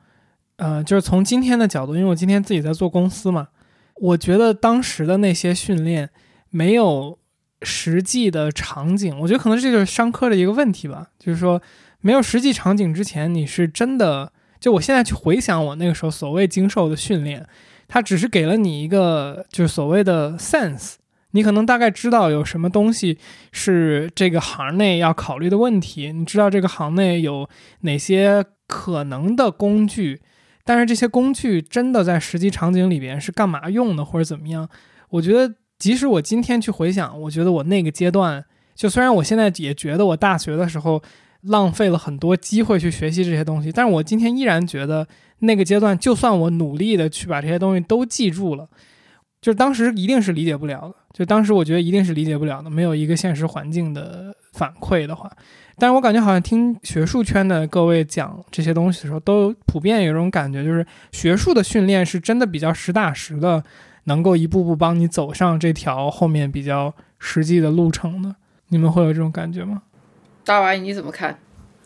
呃，就是从今天的角度，因为我今天自己在做公司嘛，我觉得当时的那些训练没有实际的场景，我觉得可能这就是商科的一个问题吧，就是说没有实际场景之前，你是真的，就我现在去回想我那个时候所谓经受的训练，它只是给了你一个就是所谓的 sense。你可能大概知道有什么东西是这个行内要考虑的问题，你知道这个行内有哪些可能的工具，但是这些工具真的在实际场景里边是干嘛用的，或者怎么样？我觉得，即使我今天去回想，我觉得我那个阶段，就虽然我现在也觉得我大学的时候浪费了很多机会去学习这些东西，但是我今天依然觉得那个阶段，就算我努力的去把这些东西都记住了。就是当时一定是理解不了的，就当时我觉得一定是理解不了的，没有一个现实环境的反馈的话，但是我感觉好像听学术圈的各位讲这些东西的时候，都普遍有一种感觉，就是学术的训练是真的比较实打实的，能够一步步帮你走上这条后面比较实际的路程的。你们会有这种感觉吗？大娃，你怎么看？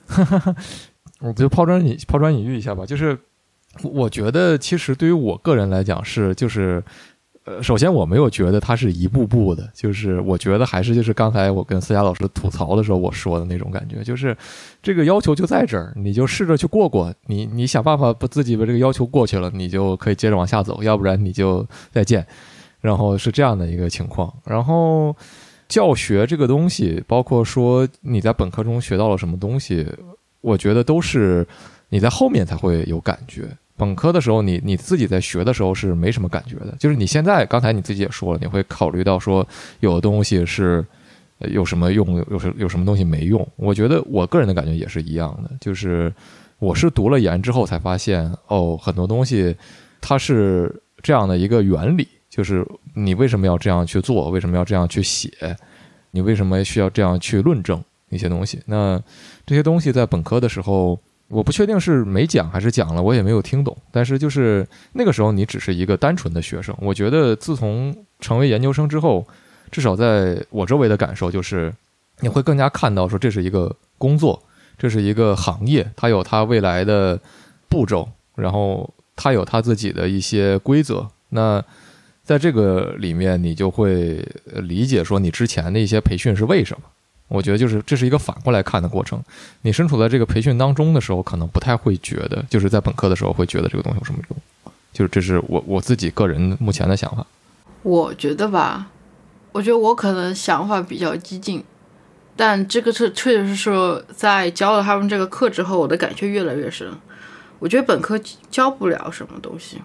我就抛砖引抛砖引玉一下吧，就是我觉得其实对于我个人来讲是就是。呃，首先我没有觉得它是一步步的，就是我觉得还是就是刚才我跟思佳老师吐槽的时候我说的那种感觉，就是这个要求就在这儿，你就试着去过过，你你想办法把自己把这个要求过去了，你就可以接着往下走，要不然你就再见。然后是这样的一个情况，然后教学这个东西，包括说你在本科中学到了什么东西，我觉得都是你在后面才会有感觉。本科的时候，你你自己在学的时候是没什么感觉的，就是你现在刚才你自己也说了，你会考虑到说有的东西是有什么用，有什有什么东西没用。我觉得我个人的感觉也是一样的，就是我是读了研之后才发现，哦，很多东西它是这样的一个原理，就是你为什么要这样去做，为什么要这样去写，你为什么需要这样去论证一些东西。那这些东西在本科的时候。我不确定是没讲还是讲了，我也没有听懂。但是就是那个时候，你只是一个单纯的学生。我觉得自从成为研究生之后，至少在我周围的感受就是，你会更加看到说这是一个工作，这是一个行业，它有它未来的步骤，然后它有它自己的一些规则。那在这个里面，你就会理解说你之前的一些培训是为什么。我觉得就是这是一个反过来看的过程。你身处在这个培训当中的时候，可能不太会觉得，就是在本科的时候会觉得这个东西有什么用。就是这是我我自己个人目前的想法。我觉得吧，我觉得我可能想法比较激进，但这个是确实是说，在教了他们这个课之后，我的感觉越来越深。我觉得本科教不了什么东西，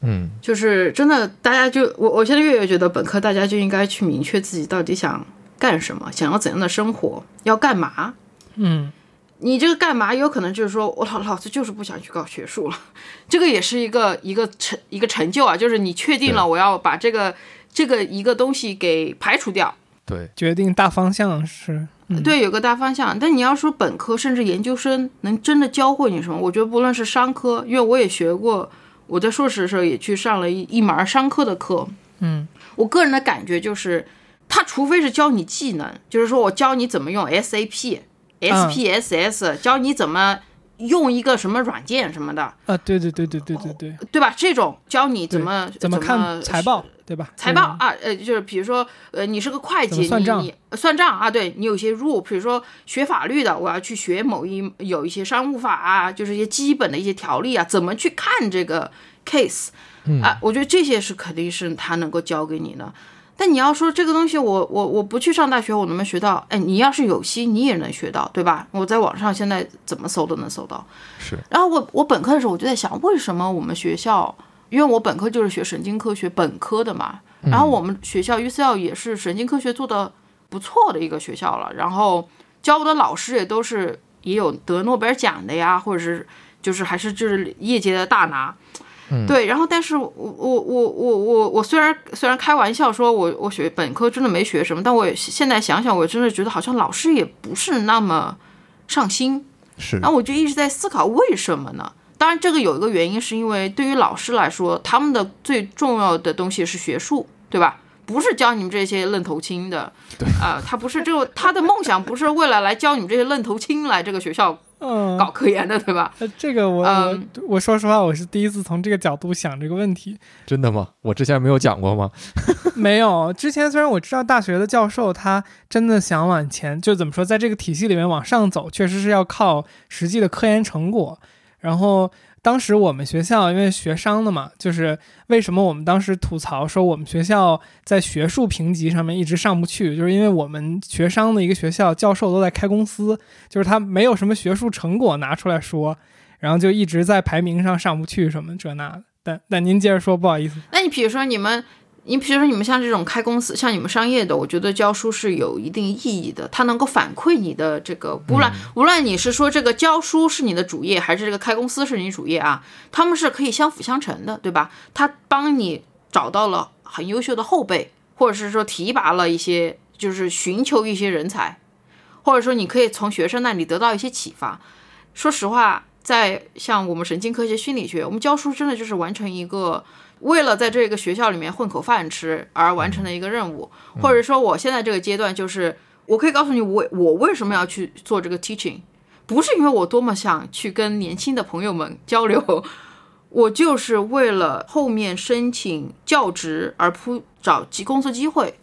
嗯，就是真的，大家就我我现在越来越觉得本科大家就应该去明确自己到底想干什么，想要怎样的生活，要干嘛。嗯，你这个干嘛，有可能就是说我老老子就是不想去搞学术了，这个也是一个一个成一个成就啊，就是你确定了我要把这个这个一个东西给排除掉，对，决定大方向是，嗯、对，有个大方向。但你要说本科甚至研究生能真的教会你什么，我觉得不论是商科，因为我也学过，我在硕士的时候也去上了一一门商科的课，嗯，我个人的感觉就是，他除非是教你技能，就是说我教你怎么用 SAP。SPSS 教你怎么用一个什么软件什么的，啊，对对对对对对对，对吧？这种教你怎么怎么看财报，对吧？财报啊，呃，就是比如说，呃，你是个会计，算账你你算账啊，对你有些 rule，比如说学法律的，我要去学某一有一些商务法啊，就是一些基本的一些条例啊，怎么去看这个 case 啊？我觉得这些是肯定是他能够教给你的。但你要说这个东西我，我我不去上大学，我能不能学到？哎，你要是有心，你也能学到，对吧？我在网上现在怎么搜都能搜到。是。然后我我本科的时候，我就在想，为什么我们学校，因为我本科就是学神经科学本科的嘛，然后我们学校 UCL 也是神经科学做的不错的一个学校了，然后教我的老师也都是也有得诺贝尔奖的呀，或者是就是还是就是业界的大拿。对，然后但是我我我我我我虽然虽然开玩笑说我我学本科真的没学什么，但我现在想想，我真的觉得好像老师也不是那么上心。是，然后我就一直在思考为什么呢？当然，这个有一个原因，是因为对于老师来说，他们的最重要的东西是学术，对吧？不是教你们这些愣头青的。对啊，他不是这个，他的梦想不是为了来教你们这些愣头青来这个学校。嗯，搞科研的对吧？呃，这个我我我说实话，我是第一次从这个角度想这个问题。真的吗？我之前没有讲过吗？没有，之前虽然我知道大学的教授他真的想往前，就怎么说，在这个体系里面往上走，确实是要靠实际的科研成果，然后。当时我们学校因为学商的嘛，就是为什么我们当时吐槽说我们学校在学术评级上面一直上不去，就是因为我们学商的一个学校教授都在开公司，就是他没有什么学术成果拿出来说，然后就一直在排名上上不去什么这那的。但但您接着说，不好意思。那你比如说你们。你比如说，你们像这种开公司，像你们商业的，我觉得教书是有一定意义的，它能够反馈你的这个，无论无论你是说这个教书是你的主业，还是这个开公司是你主业啊，他们是可以相辅相成的，对吧？他帮你找到了很优秀的后辈，或者是说提拔了一些，就是寻求一些人才，或者说你可以从学生那里得到一些启发。说实话，在像我们神经科学、心理学，我们教书真的就是完成一个。为了在这个学校里面混口饭吃而完成的一个任务，或者说我现在这个阶段就是，我可以告诉你，我我为什么要去做这个 teaching，不是因为我多么想去跟年轻的朋友们交流，我就是为了后面申请教职而铺找机工作机会，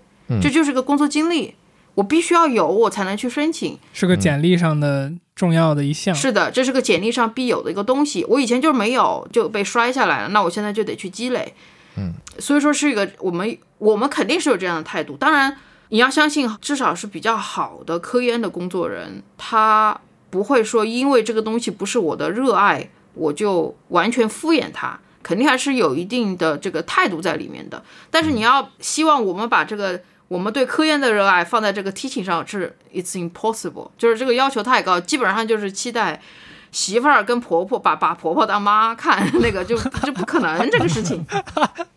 这就是个工作经历。我必须要有，我才能去申请，是个简历上的重要的一项。是的，这是个简历上必有的一个东西。我以前就是没有，就被摔下来了。那我现在就得去积累。嗯，所以说是一个我们我们肯定是有这样的态度。当然，你要相信，至少是比较好的科研的工作人，他不会说因为这个东西不是我的热爱，我就完全敷衍他。肯定还是有一定的这个态度在里面的。但是你要希望我们把这个。我们对科研的热爱放在这个 teaching 上是 it's impossible，就是这个要求太高，基本上就是期待媳妇儿跟婆婆把把婆婆当妈看，那个就就不可能这个事情，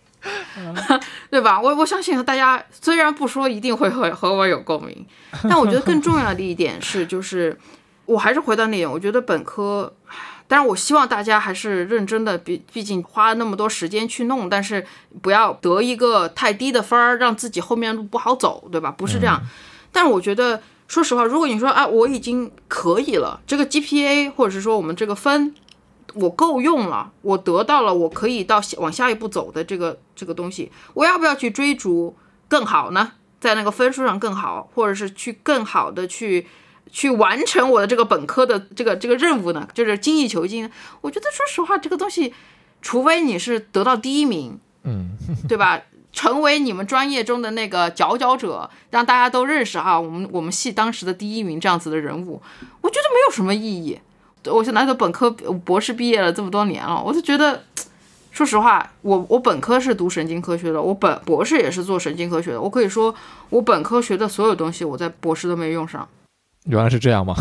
对吧？我我相信大家虽然不说一定会和和我有共鸣，但我觉得更重要的一点是，就是我还是回到那点，我觉得本科。但是我希望大家还是认真的，毕毕竟花了那么多时间去弄，但是不要得一个太低的分儿，让自己后面路不好走，对吧？不是这样。但是我觉得，说实话，如果你说啊，我已经可以了，这个 GPA 或者是说我们这个分，我够用了，我得到了，我可以到往下一步走的这个这个东西，我要不要去追逐更好呢？在那个分数上更好，或者是去更好的去。去完成我的这个本科的这个这个任务呢，就是精益求精。我觉得说实话，这个东西，除非你是得到第一名，嗯，对吧？成为你们专业中的那个佼佼者，让大家都认识哈，我们我们系当时的第一名这样子的人物，我觉得没有什么意义。我现在都本科、博士毕业了这么多年了，我就觉得，说实话，我我本科是读神经科学的，我本博士也是做神经科学的，我可以说，我本科学的所有东西，我在博士都没用上。原来是这样吗？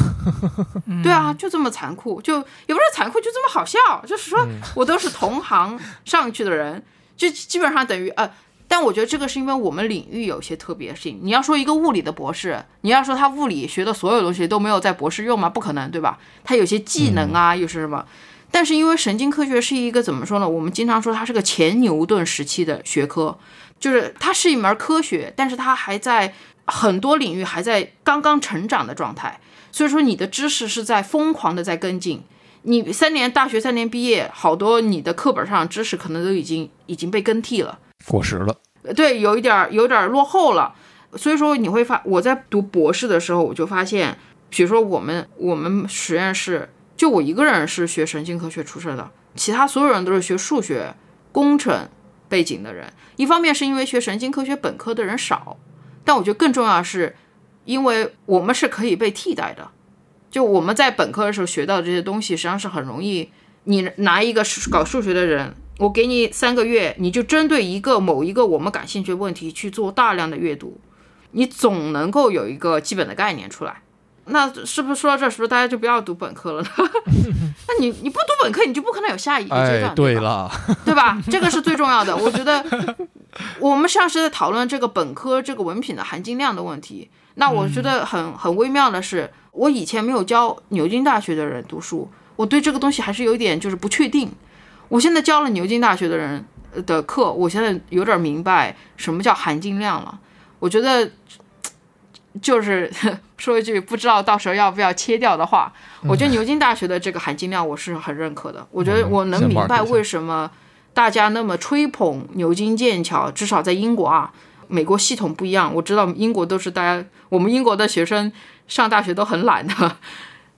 对啊，就这么残酷，就也不是残酷，就这么好笑。就是说我都是同行上去的人，就基本上等于呃，但我觉得这个是因为我们领域有些特别性。你要说一个物理的博士，你要说他物理学的所有东西都没有在博士用吗？不可能，对吧？他有些技能啊，又是什么？但是因为神经科学是一个怎么说呢？我们经常说它是个前牛顿时期的学科，就是它是一门科学，但是它还在。很多领域还在刚刚成长的状态，所以说你的知识是在疯狂的在跟进。你三年大学三年毕业，好多你的课本上知识可能都已经已经被更替了，过时了。对，有一点有点落后了。所以说你会发，我在读博士的时候，我就发现，比如说我们我们实验室就我一个人是学神经科学出身的，其他所有人都是学数学、工程、背景的人，一方面是因为学神经科学本科的人少，但我觉得更重要的是，因为我们是可以被替代的。就我们在本科的时候学到的这些东西，实际上是很容易，你拿一个搞数学的人，我给你三个月，你就针对一个某一个我们感兴趣的问题去做大量的阅读，你总能够有一个基本的概念出来。那是不是说到这儿，是不是大家就不要读本科了呢？那你你不读本科，你就不可能有下一个阶段，对了，对吧？这个是最重要的。我觉得我们上是在讨论这个本科这个文凭的含金量的问题。那我觉得很很微妙的是，我以前没有教牛津大学的人读书，我对这个东西还是有点就是不确定。我现在教了牛津大学的人的课，我现在有点明白什么叫含金量了。我觉得就是 说一句不知道到时候要不要切掉的话，我觉得牛津大学的这个含金量我是很认可的。我觉得我能明白为什么大家那么吹捧牛津、剑桥，至少在英国啊。美国系统不一样，我知道英国都是大家，我们英国的学生上大学都很懒的，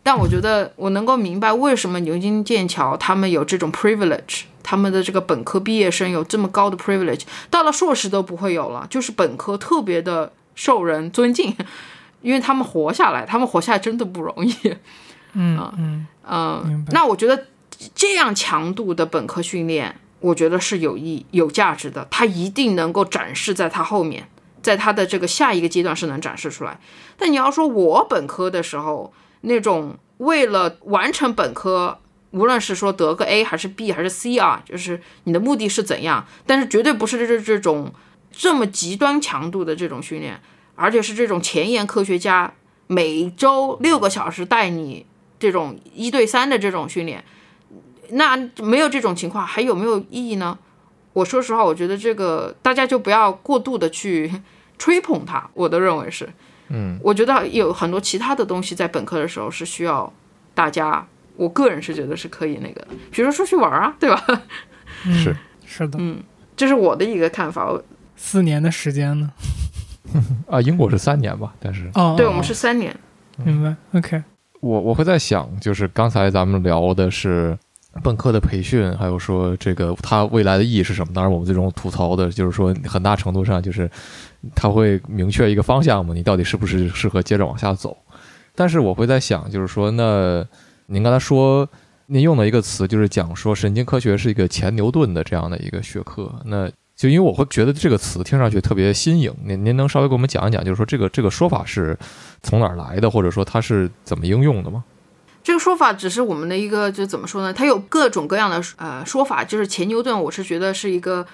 但我觉得我能够明白为什么牛津、剑桥他们有这种 privilege，他们的这个本科毕业生有这么高的 privilege，到了硕士都不会有了，就是本科特别的受人尊敬，因为他们活下来，他们活下来真的不容易。嗯嗯嗯，那我觉得这样强度的本科训练。我觉得是有意有价值的，它一定能够展示在它后面，在它的这个下一个阶段是能展示出来。但你要说我本科的时候那种为了完成本科，无论是说得个 A 还是 B 还是 C 啊，就是你的目的是怎样，但是绝对不是这这种这么极端强度的这种训练，而且是这种前沿科学家每周六个小时带你这种一对三的这种训练。那没有这种情况，还有没有意义呢？我说实话，我觉得这个大家就不要过度的去吹捧它。我的认为是，嗯，我觉得有很多其他的东西在本科的时候是需要大家，我个人是觉得是可以那个的，比如说出去玩啊，对吧？是是的，嗯，这是我的一个看法。四年的时间呢？啊，英国是三年吧？但是哦，对我们是三年。明白？OK。我我会在想，就是刚才咱们聊的是。本科的培训，还有说这个它未来的意义是什么？当然，我们最终吐槽的就是说，很大程度上就是它会明确一个方向嘛，你到底是不是适合接着往下走？但是我会在想，就是说，那您刚才说您用的一个词，就是讲说神经科学是一个前牛顿的这样的一个学科，那就因为我会觉得这个词听上去特别新颖，您您能稍微给我们讲一讲，就是说这个这个说法是从哪儿来的，或者说它是怎么应用的吗？这个说法只是我们的一个，就怎么说呢？它有各种各样的呃说法。就是前牛顿，我是觉得是一个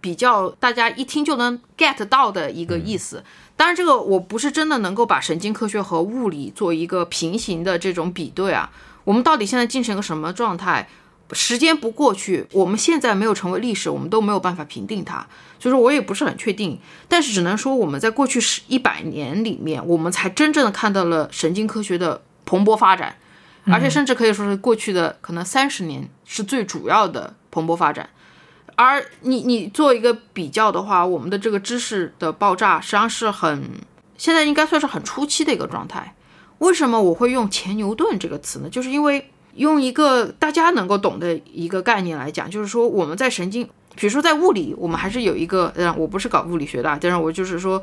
比较大家一听就能 get 到的一个意思。当然，这个我不是真的能够把神经科学和物理做一个平行的这种比对啊。我们到底现在进行个什么状态？时间不过去，我们现在没有成为历史，我们都没有办法评定它。所以说我也不是很确定。但是只能说，我们在过去十一百年里面，我们才真正的看到了神经科学的蓬勃发展。而且甚至可以说是过去的可能三十年是最主要的蓬勃发展，而你你做一个比较的话，我们的这个知识的爆炸实际上是很现在应该算是很初期的一个状态。为什么我会用前牛顿这个词呢？就是因为用一个大家能够懂的一个概念来讲，就是说我们在神经，比如说在物理，我们还是有一个，嗯，我不是搞物理学的，但是我就是说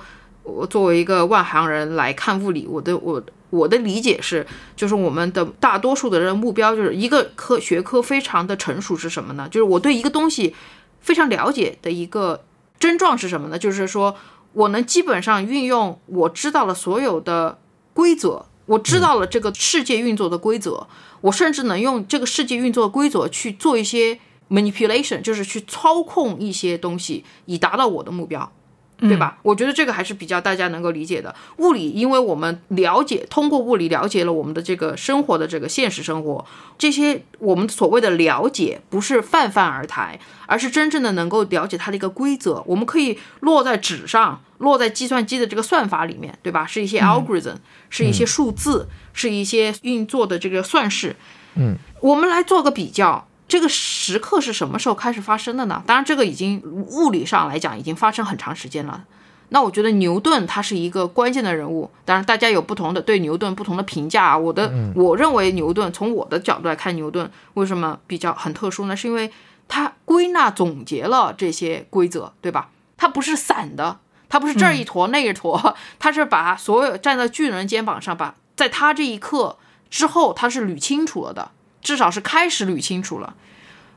我作为一个外行人来看物理，我的我。我的理解是，就是我们的大多数的人目标就是一个科学科非常的成熟是什么呢？就是我对一个东西非常了解的一个症状是什么呢？就是说我能基本上运用我知道了所有的规则，我知道了这个世界运作的规则，我甚至能用这个世界运作的规则去做一些 manipulation，就是去操控一些东西，以达到我的目标。对吧？我觉得这个还是比较大家能够理解的。物理，因为我们了解，通过物理了解了我们的这个生活的这个现实生活，这些我们所谓的了解，不是泛泛而谈，而是真正的能够了解它的一个规则。我们可以落在纸上，落在计算机的这个算法里面，对吧？是一些 algorithm，是一些数字，是一些运作的这个算式。嗯，我们来做个比较。这个时刻是什么时候开始发生的呢？当然，这个已经物理上来讲已经发生很长时间了。那我觉得牛顿他是一个关键的人物。当然，大家有不同的对牛顿不同的评价啊。我的我认为牛顿从我的角度来看，牛顿为什么比较很特殊呢？是因为他归纳总结了这些规则，对吧？它不是散的，它不是这儿一坨那一坨，它是把所有站在巨人肩膀上，把在他这一刻之后，他是捋清楚了的，至少是开始捋清楚了。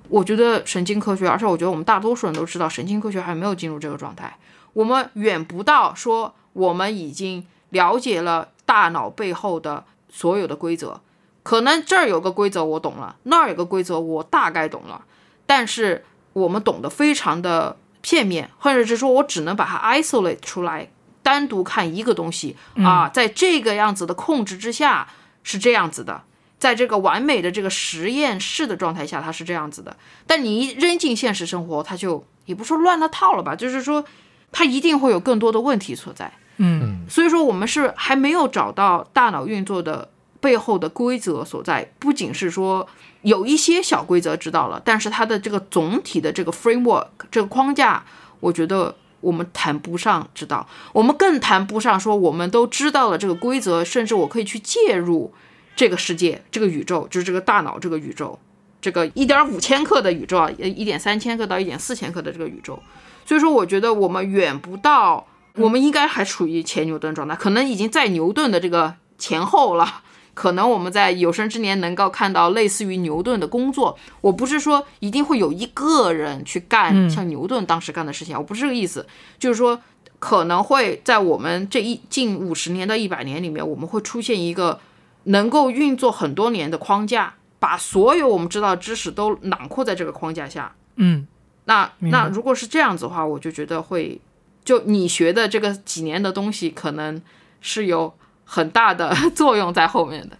我觉得神经科学，而且我觉得我们大多数人都知道，神经科学还没有进入这个状态。我们远不到说我们已经了解了大脑背后的所有的规则。可能这儿有个规则我懂了，那儿有个规则我大概懂了，但是我们懂得非常的片面，或者是说我只能把它 isolate 出来，单独看一个东西啊，在这个样子的控制之下是这样子的。在这个完美的这个实验室的状态下，它是这样子的。但你一扔进现实生活，它就也不说乱了套了吧，就是说，它一定会有更多的问题所在。嗯，所以说我们是还没有找到大脑运作的背后的规则所在。不仅是说有一些小规则知道了，但是它的这个总体的这个 framework 这个框架，我觉得我们谈不上知道，我们更谈不上说我们都知道了这个规则，甚至我可以去介入。这个世界，这个宇宙，就是这个大脑，这个宇宙，这个一点五千克的宇宙啊，一点三千克到一点四千克的这个宇宙，所以说，我觉得我们远不到，我们应该还处于前牛顿状态，可能已经在牛顿的这个前后了。可能我们在有生之年能够看到类似于牛顿的工作。我不是说一定会有一个人去干像牛顿当时干的事情，我不是这个意思，就是说可能会在我们这一近五十年到一百年里面，我们会出现一个。能够运作很多年的框架，把所有我们知道的知识都囊括在这个框架下。嗯，那那如果是这样子的话，我就觉得会，就你学的这个几年的东西，可能是有很大的作用在后面的，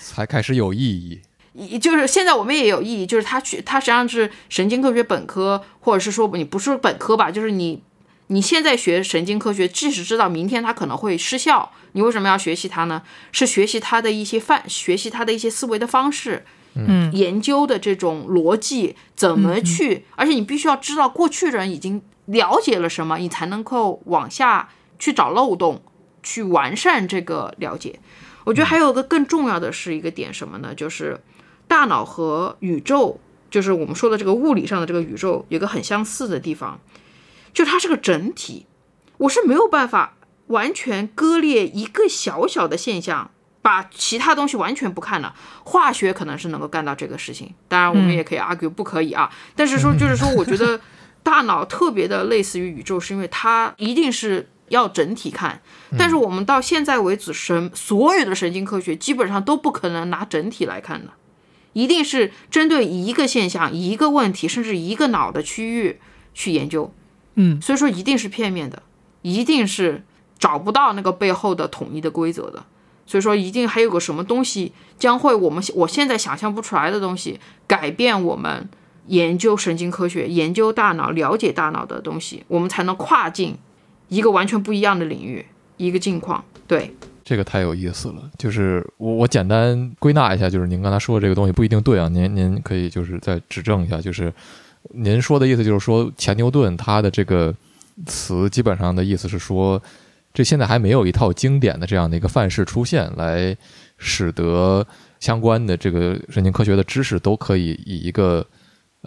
才开始有意义。就是现在我们也有意义，就是他去，他实际上是神经科学本科，或者是说你不是本科吧，就是你。你现在学神经科学，即使知道明天它可能会失效，你为什么要学习它呢？是学习它的一些范，学习它的一些思维的方式，嗯，研究的这种逻辑怎么去，而且你必须要知道过去人已经了解了什么，你才能够往下去找漏洞，去完善这个了解。我觉得还有一个更重要的是一个点什么呢？就是大脑和宇宙，就是我们说的这个物理上的这个宇宙，有个很相似的地方。就它是个整体，我是没有办法完全割裂一个小小的现象，把其他东西完全不看了。化学可能是能够干到这个事情，当然我们也可以 argue 不可以啊。但是说就是说，我觉得大脑特别的类似于宇宙，是因为它一定是要整体看。但是我们到现在为止，神所有的神经科学基本上都不可能拿整体来看的，一定是针对一个现象、一个问题，甚至一个脑的区域去研究。嗯，所以说一定是片面的，一定是找不到那个背后的统一的规则的。所以说一定还有个什么东西将会我们我现在想象不出来的东西，改变我们研究神经科学、研究大脑、了解大脑的东西，我们才能跨进一个完全不一样的领域，一个境况。对，这个太有意思了。就是我我简单归纳一下，就是您刚才说的这个东西不一定对啊，您您可以就是再指正一下，就是。您说的意思就是说，前牛顿他的这个词基本上的意思是说，这现在还没有一套经典的这样的一个范式出现，来使得相关的这个神经科学的知识都可以以一个。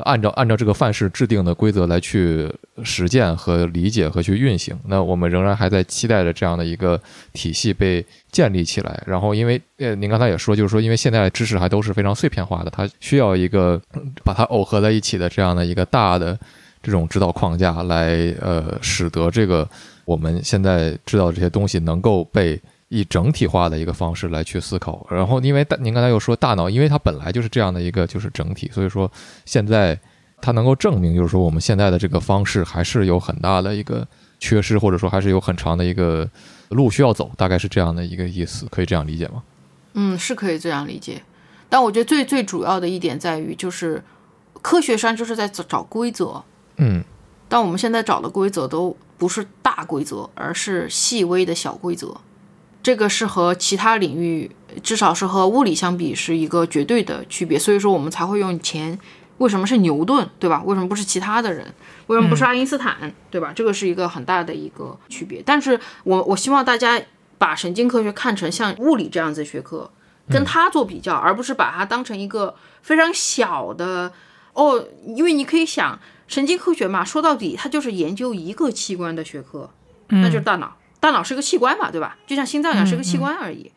按照按照这个范式制定的规则来去实践和理解和去运行，那我们仍然还在期待着这样的一个体系被建立起来。然后，因为呃，您刚才也说，就是说，因为现在知识还都是非常碎片化的，它需要一个把它耦合在一起的这样的一个大的这种指导框架，来呃，使得这个我们现在知道这些东西能够被。以整体化的一个方式来去思考，然后因为大您刚才又说大脑，因为它本来就是这样的一个就是整体，所以说现在它能够证明，就是说我们现在的这个方式还是有很大的一个缺失，或者说还是有很长的一个路需要走，大概是这样的一个意思，可以这样理解吗？嗯，是可以这样理解，但我觉得最最主要的一点在于，就是科学上就是在找找规则，嗯，但我们现在找的规则都不是大规则，而是细微的小规则。这个是和其他领域，至少是和物理相比，是一个绝对的区别。所以说，我们才会用钱。为什么是牛顿，对吧？为什么不是其他的人？为什么不是爱因斯坦，对吧？这个是一个很大的一个区别。但是我我希望大家把神经科学看成像物理这样子学科，跟它做比较，而不是把它当成一个非常小的哦，因为你可以想，神经科学嘛，说到底它就是研究一个器官的学科，那就是大脑。大脑是个器官嘛，对吧？就像心脏一样是个器官而已。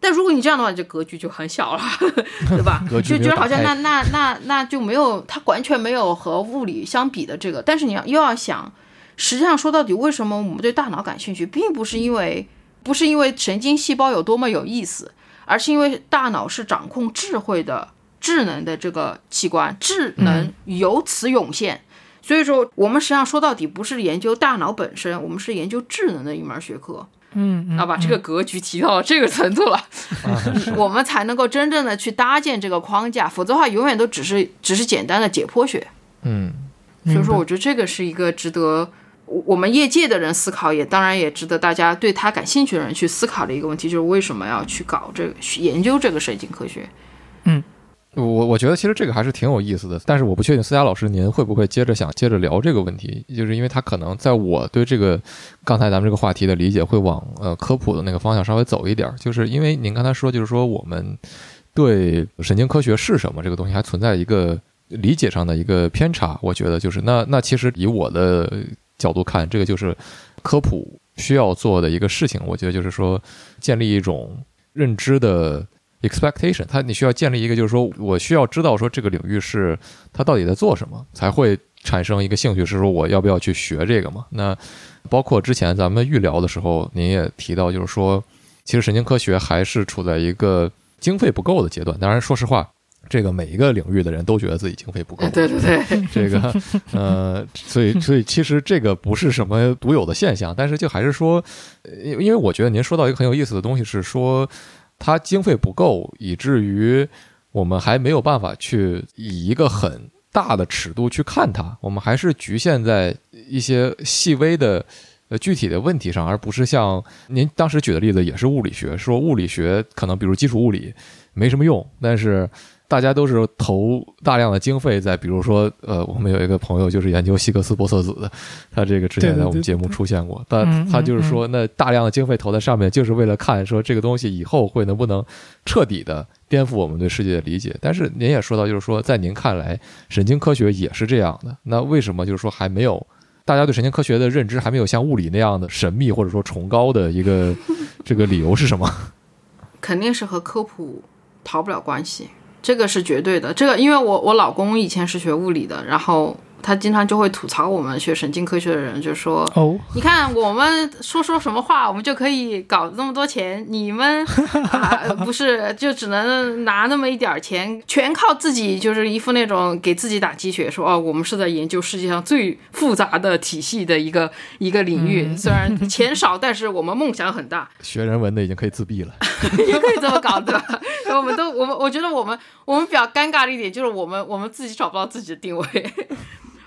但如果你这样的话，这格局就很小了，对吧？就觉得好像那那那那就没有，它完全没有和物理相比的这个。但是你要又要想，实际上说到底，为什么我们对大脑感兴趣，并不是因为不是因为神经细胞有多么有意思，而是因为大脑是掌控智慧的智能的这个器官，智能由此涌现。所以说，我们实际上说到底不是研究大脑本身，我们是研究智能的一门学科。嗯，要把这个格局提到这个程度了，我们才能够真正的去搭建这个框架，否则的话，永远都只是只是简单的解剖学。嗯，所以说，我觉得这个是一个值得我们业界的人思考，也当然也值得大家对他感兴趣的人去思考的一个问题，就是为什么要去搞这个研究这个神经科学？嗯。我我觉得其实这个还是挺有意思的，但是我不确定思佳老师您会不会接着想接着聊这个问题，就是因为他可能在我对这个刚才咱们这个话题的理解会往呃科普的那个方向稍微走一点，就是因为您刚才说就是说我们对神经科学是什么这个东西还存在一个理解上的一个偏差，我觉得就是那那其实以我的角度看，这个就是科普需要做的一个事情，我觉得就是说建立一种认知的。expectation，它你需要建立一个，就是说我需要知道说这个领域是它到底在做什么，才会产生一个兴趣，是说我要不要去学这个嘛？那包括之前咱们预聊的时候，您也提到，就是说其实神经科学还是处在一个经费不够的阶段。当然，说实话，这个每一个领域的人都觉得自己经费不够。对 对对，这个呃，所以所以其实这个不是什么独有的现象，但是就还是说，因因为我觉得您说到一个很有意思的东西是说。它经费不够，以至于我们还没有办法去以一个很大的尺度去看它。我们还是局限在一些细微的、呃具体的问题上，而不是像您当时举的例子，也是物理学，说物理学可能比如基础物理没什么用，但是。大家都是投大量的经费在，比如说，呃，我们有一个朋友就是研究希格斯玻色子的，他这个之前在我们节目出现过，但他就是说，那大量的经费投在上面，就是为了看说这个东西以后会能不能彻底的颠覆我们对世界的理解。但是您也说到，就是说，在您看来，神经科学也是这样的，那为什么就是说还没有大家对神经科学的认知还没有像物理那样的神秘或者说崇高的一个 这个理由是什么？肯定是和科普逃不了关系。这个是绝对的，这个因为我我老公以前是学物理的，然后。他经常就会吐槽我们学神经科学的人，就说：“哦，你看我们说说什么话，我们就可以搞那么多钱，你们 啊不是就只能拿那么一点儿钱，全靠自己，就是一副那种给自己打鸡血，说哦，我们是在研究世界上最复杂的体系的一个一个领域，虽然钱少，但是我们梦想很大。学人文的已经可以自闭了，也可以这么搞，对吧？我们都我们我觉得我们我们比较尴尬的一点就是我们我们自己找不到自己的定位。”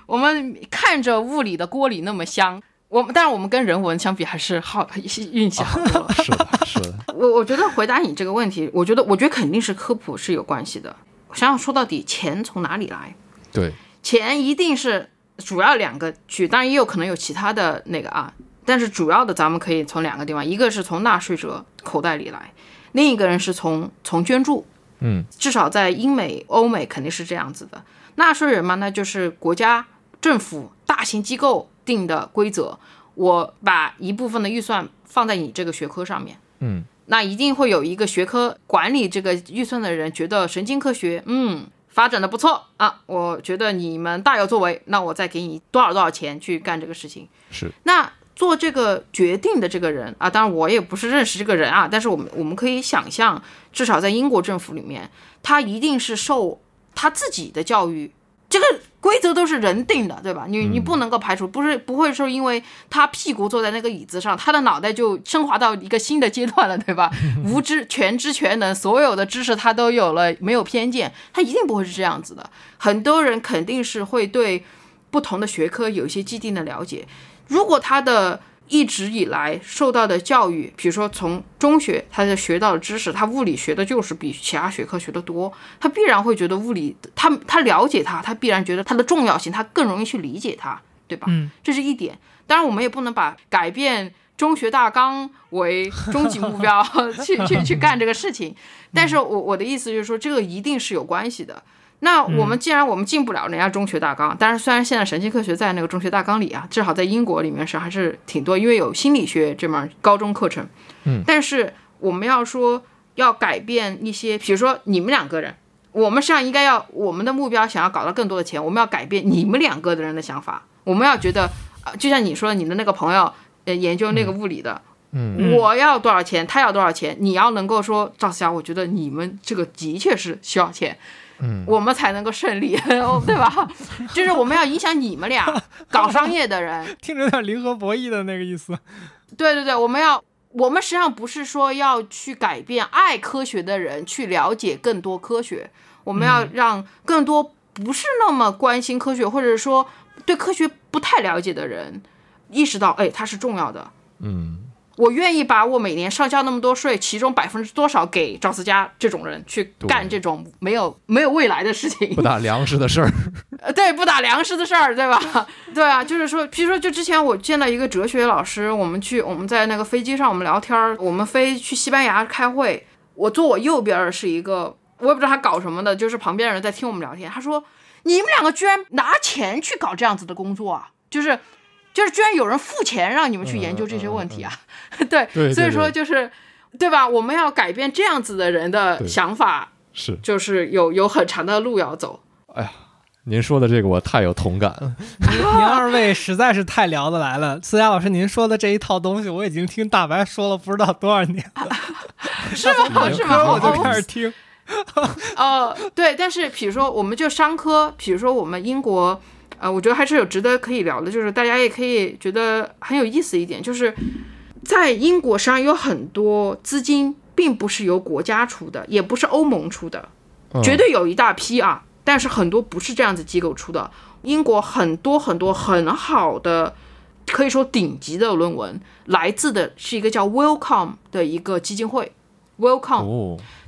我们看着物理的锅里那么香，我们但是我们跟人文相比还是好运气好多了。是的，是的。我我觉得回答你这个问题，我觉得我觉得肯定是科普是有关系的。想想说到底，钱从哪里来？对，钱一定是主要两个去，当然也有可能有其他的那个啊，但是主要的咱们可以从两个地方，一个是从纳税者口袋里来，另一个人是从从捐助。嗯，至少在英美、欧美肯定是这样子的。纳税人嘛，那就是国家。政府大型机构定的规则，我把一部分的预算放在你这个学科上面，嗯，那一定会有一个学科管理这个预算的人觉得神经科学，嗯，发展的不错啊，我觉得你们大有作为，那我再给你多少多少钱去干这个事情。是，那做这个决定的这个人啊，当然我也不是认识这个人啊，但是我们我们可以想象，至少在英国政府里面，他一定是受他自己的教育。这个规则都是人定的，对吧？你你不能够排除，不是不会说因为他屁股坐在那个椅子上，他的脑袋就升华到一个新的阶段了，对吧？无知全知全能，所有的知识他都有了，没有偏见，他一定不会是这样子的。很多人肯定是会对不同的学科有一些既定的了解，如果他的。一直以来受到的教育，比如说从中学，他在学到的知识，他物理学的就是比其他学科学的多，他必然会觉得物理，他他了解它，他必然觉得它的重要性，他更容易去理解它，对吧？嗯，这是一点。当然，我们也不能把改变中学大纲为终极目标 去去去干这个事情。但是我我的意思就是说，这个一定是有关系的。那我们既然我们进不了人家中学大纲，但是虽然现在神经科学在那个中学大纲里啊，至少在英国里面是还是挺多，因为有心理学这门高中课程。嗯，但是我们要说要改变一些，比如说你们两个人，我们实际上应该要我们的目标想要搞到更多的钱，我们要改变你们两个的人的想法，我们要觉得，呃，就像你说你的那个朋友，呃，研究那个物理的。嗯，我要多少钱，他要多少钱，你要能够说赵思佳，我觉得你们这个的确是需要钱，嗯，我们才能够胜利，对吧？就是我们要影响你们俩 搞商业的人，听着有点零和博弈的那个意思。对对对，我们要，我们实际上不是说要去改变爱科学的人去了解更多科学，我们要让更多不是那么关心科学，或者说对科学不太了解的人意识到，哎，它是重要的。嗯，我愿意把我每年上交那么多税，其中百分之多少给赵思佳这种人去干这种没有没有未来的事情不，打粮食的事儿。呃，对，不打粮食的事儿，对吧？对啊，就是说，比如说，就之前我见到一个哲学老师，我们去我们在那个飞机上我们聊天儿，我们飞去西班牙开会，我坐我右边儿是一个，我也不知道他搞什么的，就是旁边的人在听我们聊天，他说：“你们两个居然拿钱去搞这样子的工作啊？就是就是居然有人付钱让你们去研究这些问题啊？” 对，对所以说就是。对吧？我们要改变这样子的人的想法，是，就是有有很长的路要走。哎呀您说的这个我太有同感了。您二位实在是太聊得来了。思佳老师，您说的这一套东西，我已经听大白说了不知道多少年了，是吗？是吗？我就哦开始听。呃，对，但是比如说，我们就商科，比如说我们英国，呃，我觉得还是有值得可以聊的，就是大家也可以觉得很有意思一点，就是在英国实际上有很多资金并不是由国家出的，也不是欧盟出的，嗯绝对有一大批啊，但是很多不是这样子机构出的。英国很多很多很好的，可以说顶级的论文，来自的是一个叫 Wellcome 的一个基金会个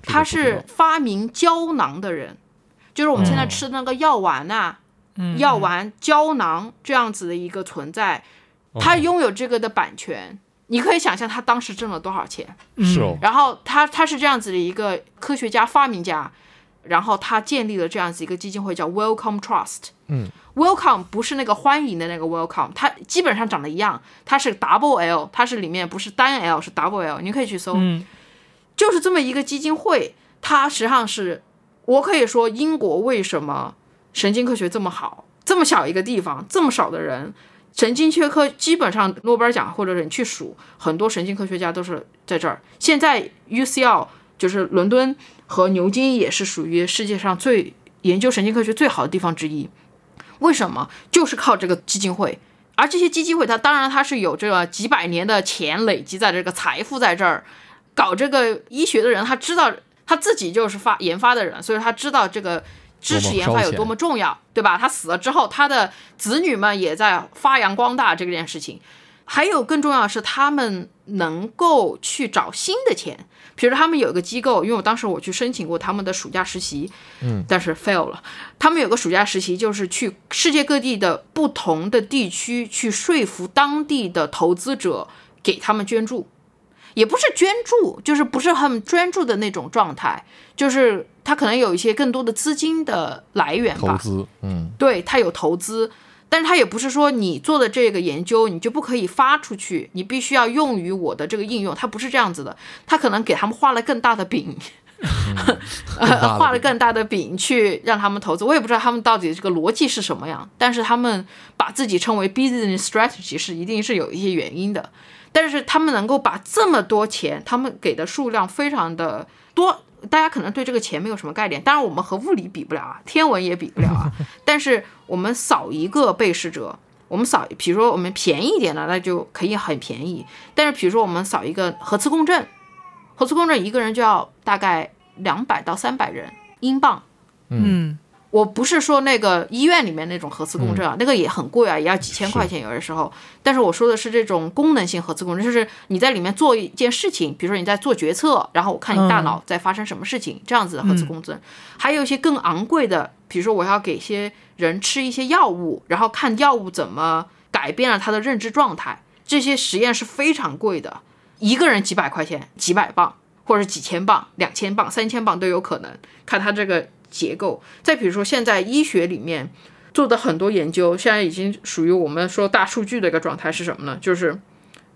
他是发明胶囊的人，就是我们现在吃的那个药丸呐、嗯，药丸、胶囊这样子的一个存在，他拥有这个的版权。你可以想象他当时挣了多少钱。嗯是哦，然后他他是这样子的一个科学家、发明家，然后他建立了这样子一个基金会，叫 Welcome Trust。嗯，Welcome 不是那个欢迎的那个 Welcome，它基本上长得一样，它是 Double L，它是里面不是单 L 是 Double L，你可以去搜。嗯就是这么一个基金会，它实际上是我可以说，英国为什么神经科学这么好，这么小一个地方，这么少的人，神经学科基本上诺贝尔奖或者是你去数，很多神经科学家都是在这儿。现在 UCL 就是伦敦和牛津也是属于世界上最研究神经科学最好的地方之一。为什么？就是靠这个基金会。而这些基金会，它当然它是有这个几百年的钱累积在这个财富在这儿，搞这个医学的人，他知道他自己就是发研发的人，所以他知道这个支持研发有多么重要，对吧？他死了之后，他的子女们也在发扬光大这件事情。还有更重要的是，他们能够去找新的钱，比如他们有一个机构，因为我当时我去申请过他们的暑假实习，嗯，但是 fail 了。他们有个暑假实习，就是去世界各地的不同的地区去说服当地的投资者给他们捐助。也不是捐助，就是不是很专注的那种状态，就是他可能有一些更多的资金的来源吧，投资，嗯。对他有投资，但是他也不是说你做的这个研究你就不可以发出去，你必须要用于我的这个应用，他不是这样子的，他可能给他们画了更大的饼，画了更大的饼去让他们投资，我也不知道他们到底这个逻辑是什么样，但是他们把自己称为 business strategy 是一定是有一些原因的，但是他们能够把这么多钱，他们给的数量非常的多。大家可能对这个钱没有什么概念，当然我们和物理比不了啊，天文也比不了啊。但是我们扫一个被试者，我们扫，比如说我们便宜一点的，那就可以很便宜。但是比如说我们扫一个核磁共振，核磁共振一个人就要大概两百到三百人英镑。嗯我不是说那个医院里面那种核磁共振啊，那个也很贵啊，也要几千块钱有的时候。但是我说的是这种功能性核磁共振，就是你在里面做一件事情，比如说你在做决策，然后我看你大脑在发生什么事情，这样子的核磁共振。还有一些更昂贵的，比如说我要给一些人吃一些药物，然后看药物怎么改变了他的认知状态，这些实验是非常贵的，一个人几百块钱、几百磅，或者几千磅、两千磅、三千磅都有可能，看他这个结构。再比如说，现在医学里面做的很多研究，现在已经属于我们说大数据的一个状态是什么呢？就是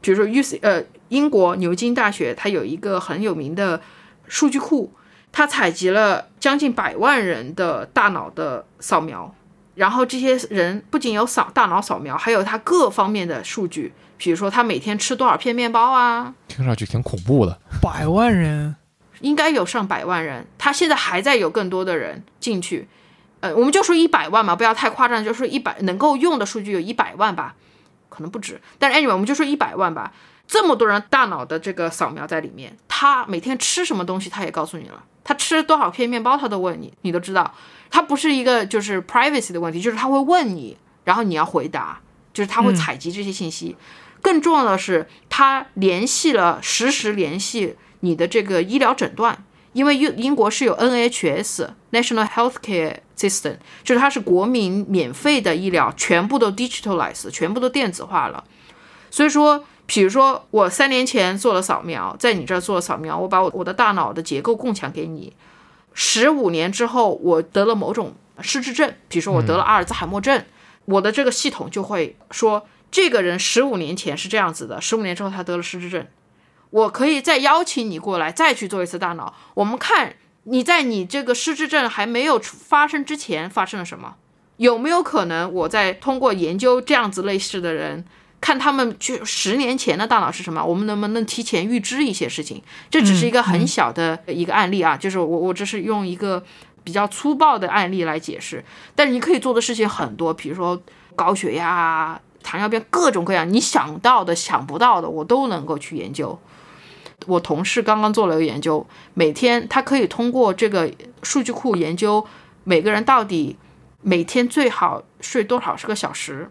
比如说 U C 呃英国牛津大学，它有一个很有名的数据库，它采集了将近百万人的大脑的扫描，然后这些人不仅有扫大脑扫描，还有他各方面的数据，比如说他每天吃多少片面包啊，听上去挺恐怖的。百万人，应该有上百万人，他现在还在有更多的人进去，呃，我们就说一百万嘛，不要太夸张，就说一百能够用的数据有一百万吧，可能不止，但是 anyway 我们就说一百万吧，这么多人大脑的这个扫描在里面，他每天吃什么东西，他也告诉你了，他吃多少片面包，他都问你，你都知道，他不是一个就是 privacy 的问题，就是他会问你，然后你要回答，就是他会采集这些信息。更重要的是，他联系了实时联系你的这个医疗诊断，因为英英国是有 NHS National Healthcare System，就是它是国民免费的医疗，全部都 digitalized，全部都电子化了。所以说，比如说我三年前做了扫描，在你这儿做了扫描，我把我我的大脑的结构共享给你，十五年之后我得了某种失智症，比如说我得了阿尔兹海默症，我的这个系统就会说。这个人十五年前是这样子的，十五年之后他得了失智症，我可以再邀请你过来，再去做一次大脑，我们看你在你这个失智症还没有发生之前发生了什么，有没有可能我在通过研究这样子类似的人，看他们去十年前的大脑是什么，我们能不能提前预知一些事情？这只是一个很小的一个案例啊，就是我我这是用一个比较粗暴的案例来解释，但是你可以做的事情很多，比如说高血压。糖尿病各种各样，你想到的、想不到的，我都能够去研究。我同事刚刚做了一个研究，每天他可以通过这个数据库研究每个人到底每天最好睡多少是个小时，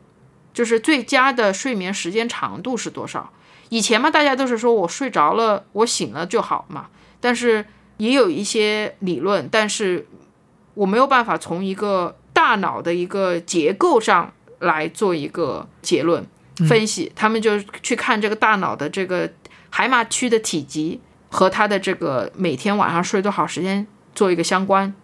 就是最佳的睡眠时间长度是多少。以前嘛，大家都是说我睡着了，我醒了就好嘛。但是也有一些理论，但是我没有办法从一个大脑的一个结构上。来做一个结论分析，他们就去看这个大脑的这个海马区的体积和它的这个每天晚上睡多少时间做一个相关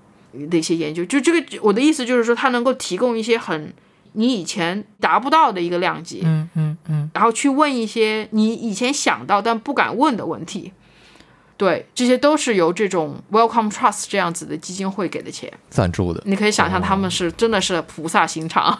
的一些研究。就这个，我的意思就是说，它能够提供一些很你以前达不到的一个量级，嗯嗯嗯，然后去问一些你以前想到但不敢问的问题。对，这些都是由这种 Welcome Trust 这样子的基金会给的钱赞助的。你可以想象他们是真的是菩萨心肠，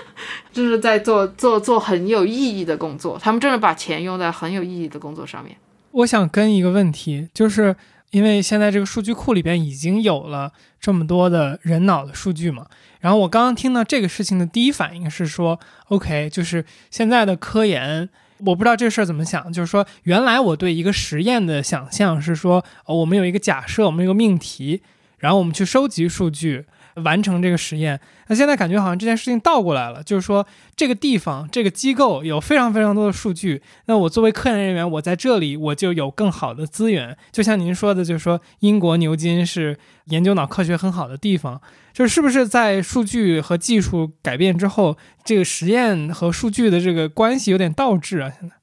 就是在做做做很有意义的工作。他们真的把钱用在很有意义的工作上面。我想跟一个问题，就是因为现在这个数据库里边已经有了这么多的人脑的数据嘛，然后我刚刚听到这个事情的第一反应是说，OK，就是现在的科研。我不知道这事儿怎么想，就是说，原来我对一个实验的想象是说，我们有一个假设，我们有个命题，然后我们去收集数据，完成这个实验。那现在感觉好像这件事情倒过来了，就是说，这个地方、这个机构有非常非常多的数据，那我作为科研人员，我在这里我就有更好的资源。就像您说的，就是说，英国牛津是研究脑科学很好的地方。就是不是在数据和技术改变之后，这个实验和数据的这个关系有点倒置啊？现在，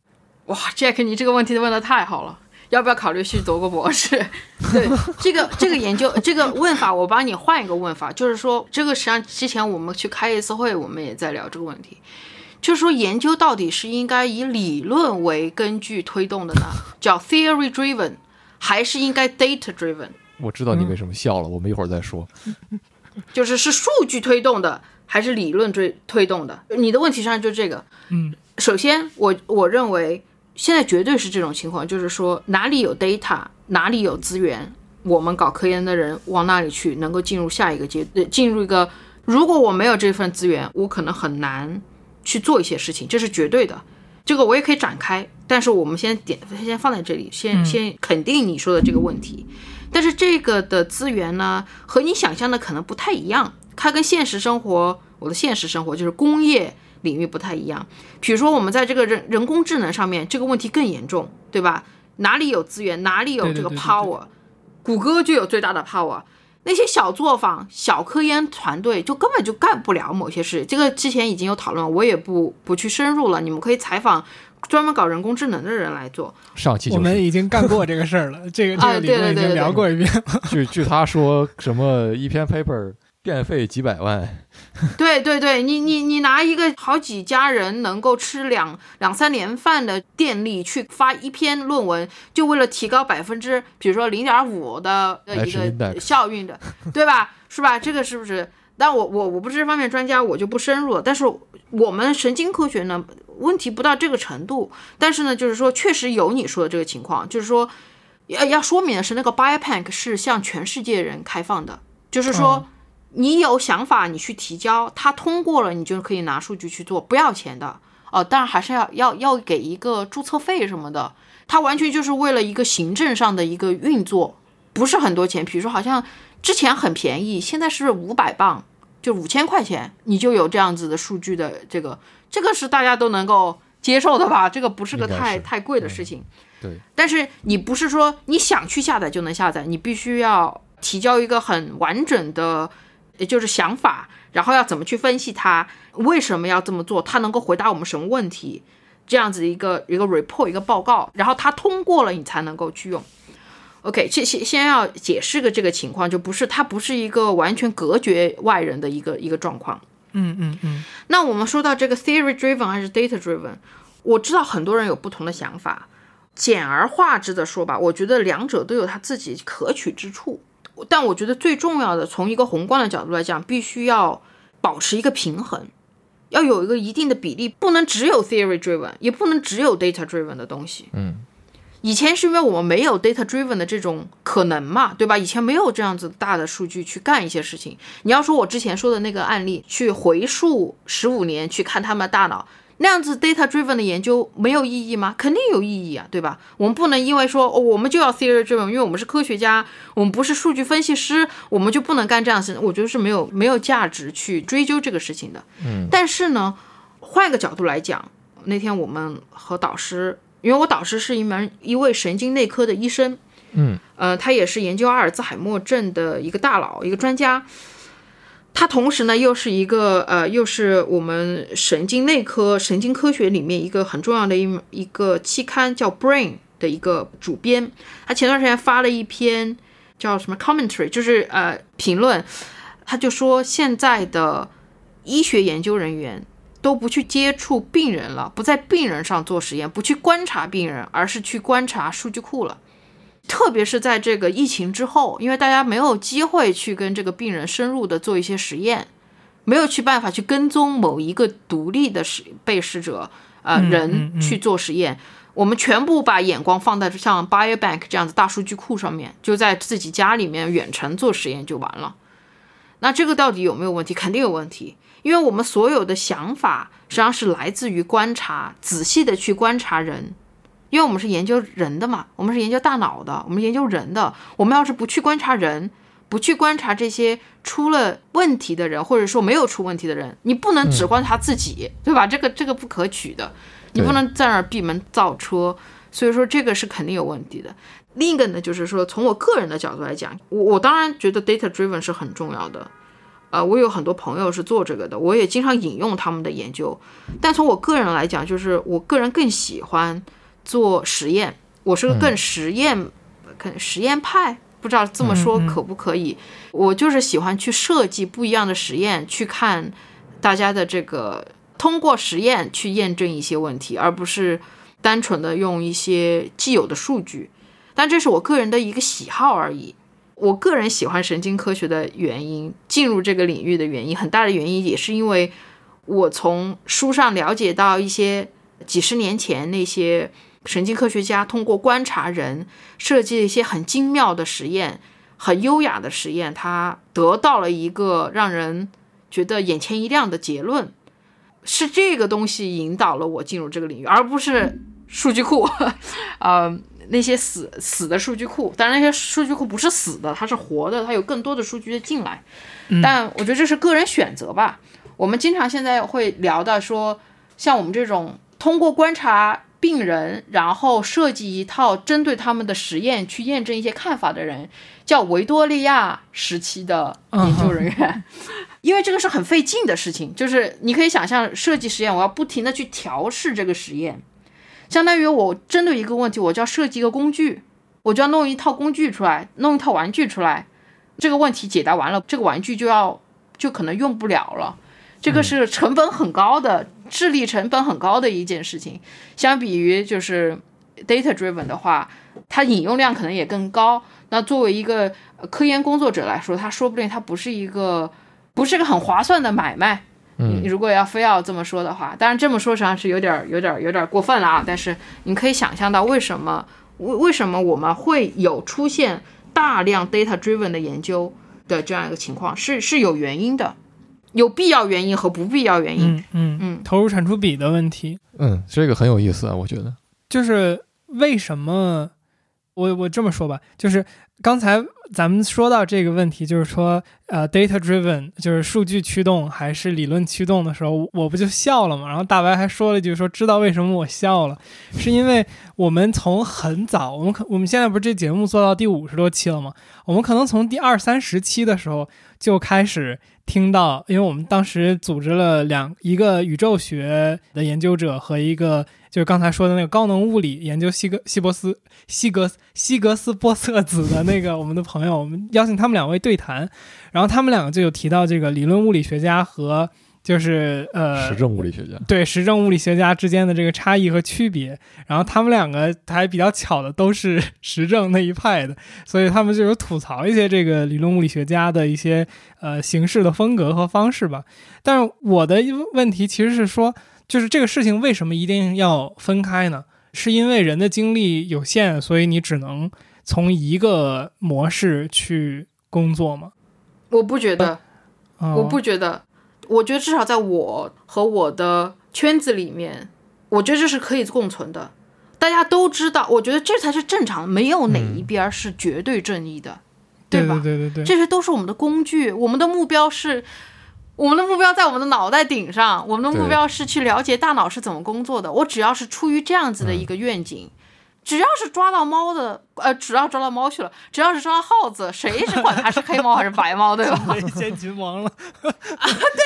哇，Jack，你这个问题问的太好了，要不要考虑去读个博士？对，这个这个研究 这个问法，我帮你换一个问法，就是说，这个实际上之前我们去开一次会，我们也在聊这个问题，就是说，研究到底是应该以理论为根据推动的呢，叫 theory driven，还是应该 data driven？我知道你为什么笑了，我们一会儿再说。就是是数据推动的还是理论推推动的？你的问题上就这个。嗯，首先我我认为现在绝对是这种情况，就是说哪里有 data，哪里有资源，我们搞科研的人往那里去，能够进入下一个阶，呃进入一个。如果我没有这份资源，我可能很难去做一些事情，这是绝对的。这个我也可以展开，但是我们先点先放在这里，先先肯定你说的这个问题。但是这个的资源呢，和你想象的可能不太一样。它跟现实生活，我的现实生活就是工业领域不太一样。比如说，我们在这个人人工智能上面，这个问题更严重，对吧？哪里有资源，哪里有这个 power，谷歌就有最大的 power。那些小作坊、小科研团队就根本就干不了某些事。这个之前已经有讨论，我也不不去深入了。你们可以采访专门搞人工智能的人来做。上期就是，我们已经干过这个事儿了，这个这啊个理论已经对对对对聊过一遍。据据他说什么一篇 paper 电费几百万，对对对，你你你拿一个好几家人能够吃两两三年饭的电力去发一篇论文，就为了提高百分之，比如说零点五的呃一个效应的，对吧？是吧？这个是不是？但我我我不是这方面专家，我就不深入了。但是我们神经科学呢，问题不到这个程度。但是呢，就是说确实有你说的这个情况，就是说要要说明的是，那个 Biopank 是向全世界人开放的，就是说。你有想法，你去提交，他通过了，你就可以拿数据去做，不要钱的哦。当然还是要要要给一个注册费什么的，它完全就是为了一个行政上的一个运作，不是很多钱。比如说，好像之前很便宜，现在是五百磅，就五千块钱，你就有这样子的数据的这个，这个是大家都能够接受的吧？这个不是个太太贵的事情。对，但是你不是说你想去下载就能下载，你必须要提交一个很完整的，也就是想法，然后要怎么去分析它，为什么要这么做，它能够回答我们什么问题，这样子一个一个 report 一个报告，然后它通过了，你才能够去用。OK，先先先要解释个这个情况，就不是它不是一个完全隔绝外人的一个一个状况。嗯嗯嗯，那我们说到这个 theory driven 还是 data driven，我知道很多人有不同的想法。简而化之的说吧，我觉得两者都有它自己可取之处。但我觉得最重要的，从一个宏观的角度来讲，必须要保持一个平衡，要有一个一定的比例，不能只有 theory driven，也不能只有 data driven 的东西。嗯，以前是因为我们没有 data driven 的这种可能嘛，对吧？以前没有这样子大的数据去干一些事情。你要说我之前说的那个案例，去回溯十五年去看他们的大脑，那样子 data driven 的研究没有意义吗？肯定有意义啊，对吧？我们不能因为说、哦、我们就要 theory driven，因为我们是科学家，我们不是数据分析师，我们就不能干这样的事情。我觉得是没有没有价值去追究这个事情的。嗯，但是呢，换一个角度来讲，那天我们和导师，因为我导师是一门一位神经内科的医生，嗯，呃，他也是研究阿尔兹海默症的一个大佬，一个专家。他同时呢，又是一个呃，又是我们神经内科、神经科学里面一个很重要的一一个期刊叫《Brain》的一个主编。他前段时间发了一篇叫什么 commentary，就是呃评论，他就说现在的医学研究人员都不去接触病人了，不在病人上做实验，不去观察病人，而是去观察数据库了。特别是在这个疫情之后，因为大家没有机会去跟这个病人深入的做一些实验，没有去办法去跟踪某一个独立的实被试者呃嗯人去做实验，我们全部把眼光放在像 Biobank 这样子大数据库上面，就在自己家里面远程做实验就完了。那这个到底有没有问题？肯定有问题，因为我们所有的想法实际上是来自于观察，仔细的去观察人。因为我们是研究人的嘛，我们是研究大脑的，我们研究人的。我们要是不去观察人，不去观察这些出了问题的人，或者说没有出问题的人，你不能只观察自己，对吧？这个这个不可取的，你不能在那儿闭门造车。所以说这个是肯定有问题的。另一个呢，就是说从我个人的角度来讲，我我当然觉得 data driven 是很重要的。呃，我有很多朋友是做这个的，我也经常引用他们的研究。但从我个人来讲，就是我个人更喜欢做实验，我是个更实验、更实验派，不知道这么说可不可以？我就是喜欢去设计不一样的实验，去看大家的这个通过实验去验证一些问题，而不是单纯的用一些既有的数据。但这是我个人的一个喜好而已。我个人喜欢神经科学的原因，进入这个领域的原因，很大的原因也是因为我从书上了解到一些几十年前那些神经科学家通过观察人设计了一些很精妙的实验，很优雅的实验，他得到了一个让人觉得眼前一亮的结论。是这个东西引导了我进入这个领域，而不是数据库，呃，那些死死的数据库。当然，那些数据库不是死的，它是活的，它有更多的数据进来。但我觉得这是个人选择吧。我们经常现在会聊到说，像我们这种通过观察病人，然后设计一套针对他们的实验去验证一些看法的人，叫维多利亚时期的研究人员。因为这个是很费劲的事情，就是你可以想象设计实验，我要不停的去调试这个实验，相当于我针对一个问题，我就要设计一个工具，我就要弄一套工具出来，弄一套玩具出来。这个问题解答完了，这个玩具就要就可能用不了了。这个是成本很高的，智力成本很高的一件事情。相比于就是 data driven 的话，它引用量可能也更高。那作为一个科研工作者来说，他说不定他不是一个不是个很划算的买卖。嗯你如果要非要这么说的话，当然这么说实际上是有点儿有点儿有点儿过分了啊。但是你可以想象到为什么为为什么我们会有出现大量 data driven 的研究的这样一个情况，是是有原因的，有必要原因和不必要原因。嗯嗯嗯投入产出比的问题，嗯，这个很有意思啊，我觉得。就是为什么我我这么说吧，就是刚才咱们说到这个问题，就是说呃，data driven 就是数据驱动还是理论驱动的时候，我不就笑了嘛？然后大白还说了一句说知道为什么我笑了，是因为我们从很早，我们可我们现在不是这节目做到第五十多期了吗？我们可能从第二三十期的时候就开始听到，因为我们当时组织了两一个宇宙学的研究者和一个就是刚才说的那个高能物理研究希格西伯斯希格希格斯波色子的那个我们的朋友，我们邀请他们两位对谈，然后他们两个就有提到这个理论物理学家和就是呃实证物理学家。对实证物理学家之间的这个差异和区别，然后他们两个还比较巧的都是 实证那一派的，所以他们就有吐槽一些这个理论物理学家的一些呃形式的风格和方式吧。但是我的问题其实是说，就是这个事情为什么一定要分开呢？是因为人的精力有限，所以你只能从一个模式去工作吗？我不觉得，哦我不觉得，我觉得至少在我和我的圈子里面，我觉得这是可以共存的。大家都知道，我觉得这才是正常，没有哪一边儿是绝对正义的，对吧？对对对对，这些都是我们的工具，我们的目标是，我们的目标在我们的脑袋顶上，我们的目标是去了解大脑是怎么工作的。我只要是出于这样子的一个愿景，只要是抓到猫的，呃，只要抓到猫去了，只要是抓到耗子，谁是管它是黑猫还是白猫，对吧？雷先群王了。对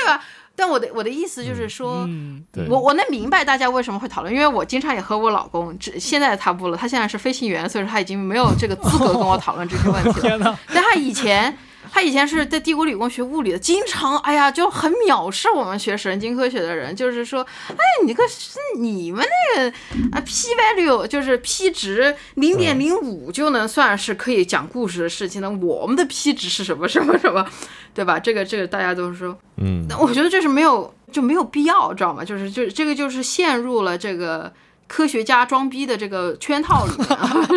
吧？但我的我的意思就是说，嗯，对，我我能明白大家为什么会讨论，因为我经常也和我老公，只现在他不了，他现在是飞行员，所以说他已经没有这个资格跟我讨论这些问题了。但他以前，他以前是在帝国理工学物理的，经常哎呀就很藐视我们学神经科学的人，就是说，哎，你个是你们那个啊 p value 就是 p 值零点零五就能算是可以讲故事的事情呢，我们的 p 值是什么什么什么，对吧？这个这个大家都说，嗯，那我觉得这是没有就没有必要，知道吗？就是就这个就是陷入了这个科学家装逼的这个圈套里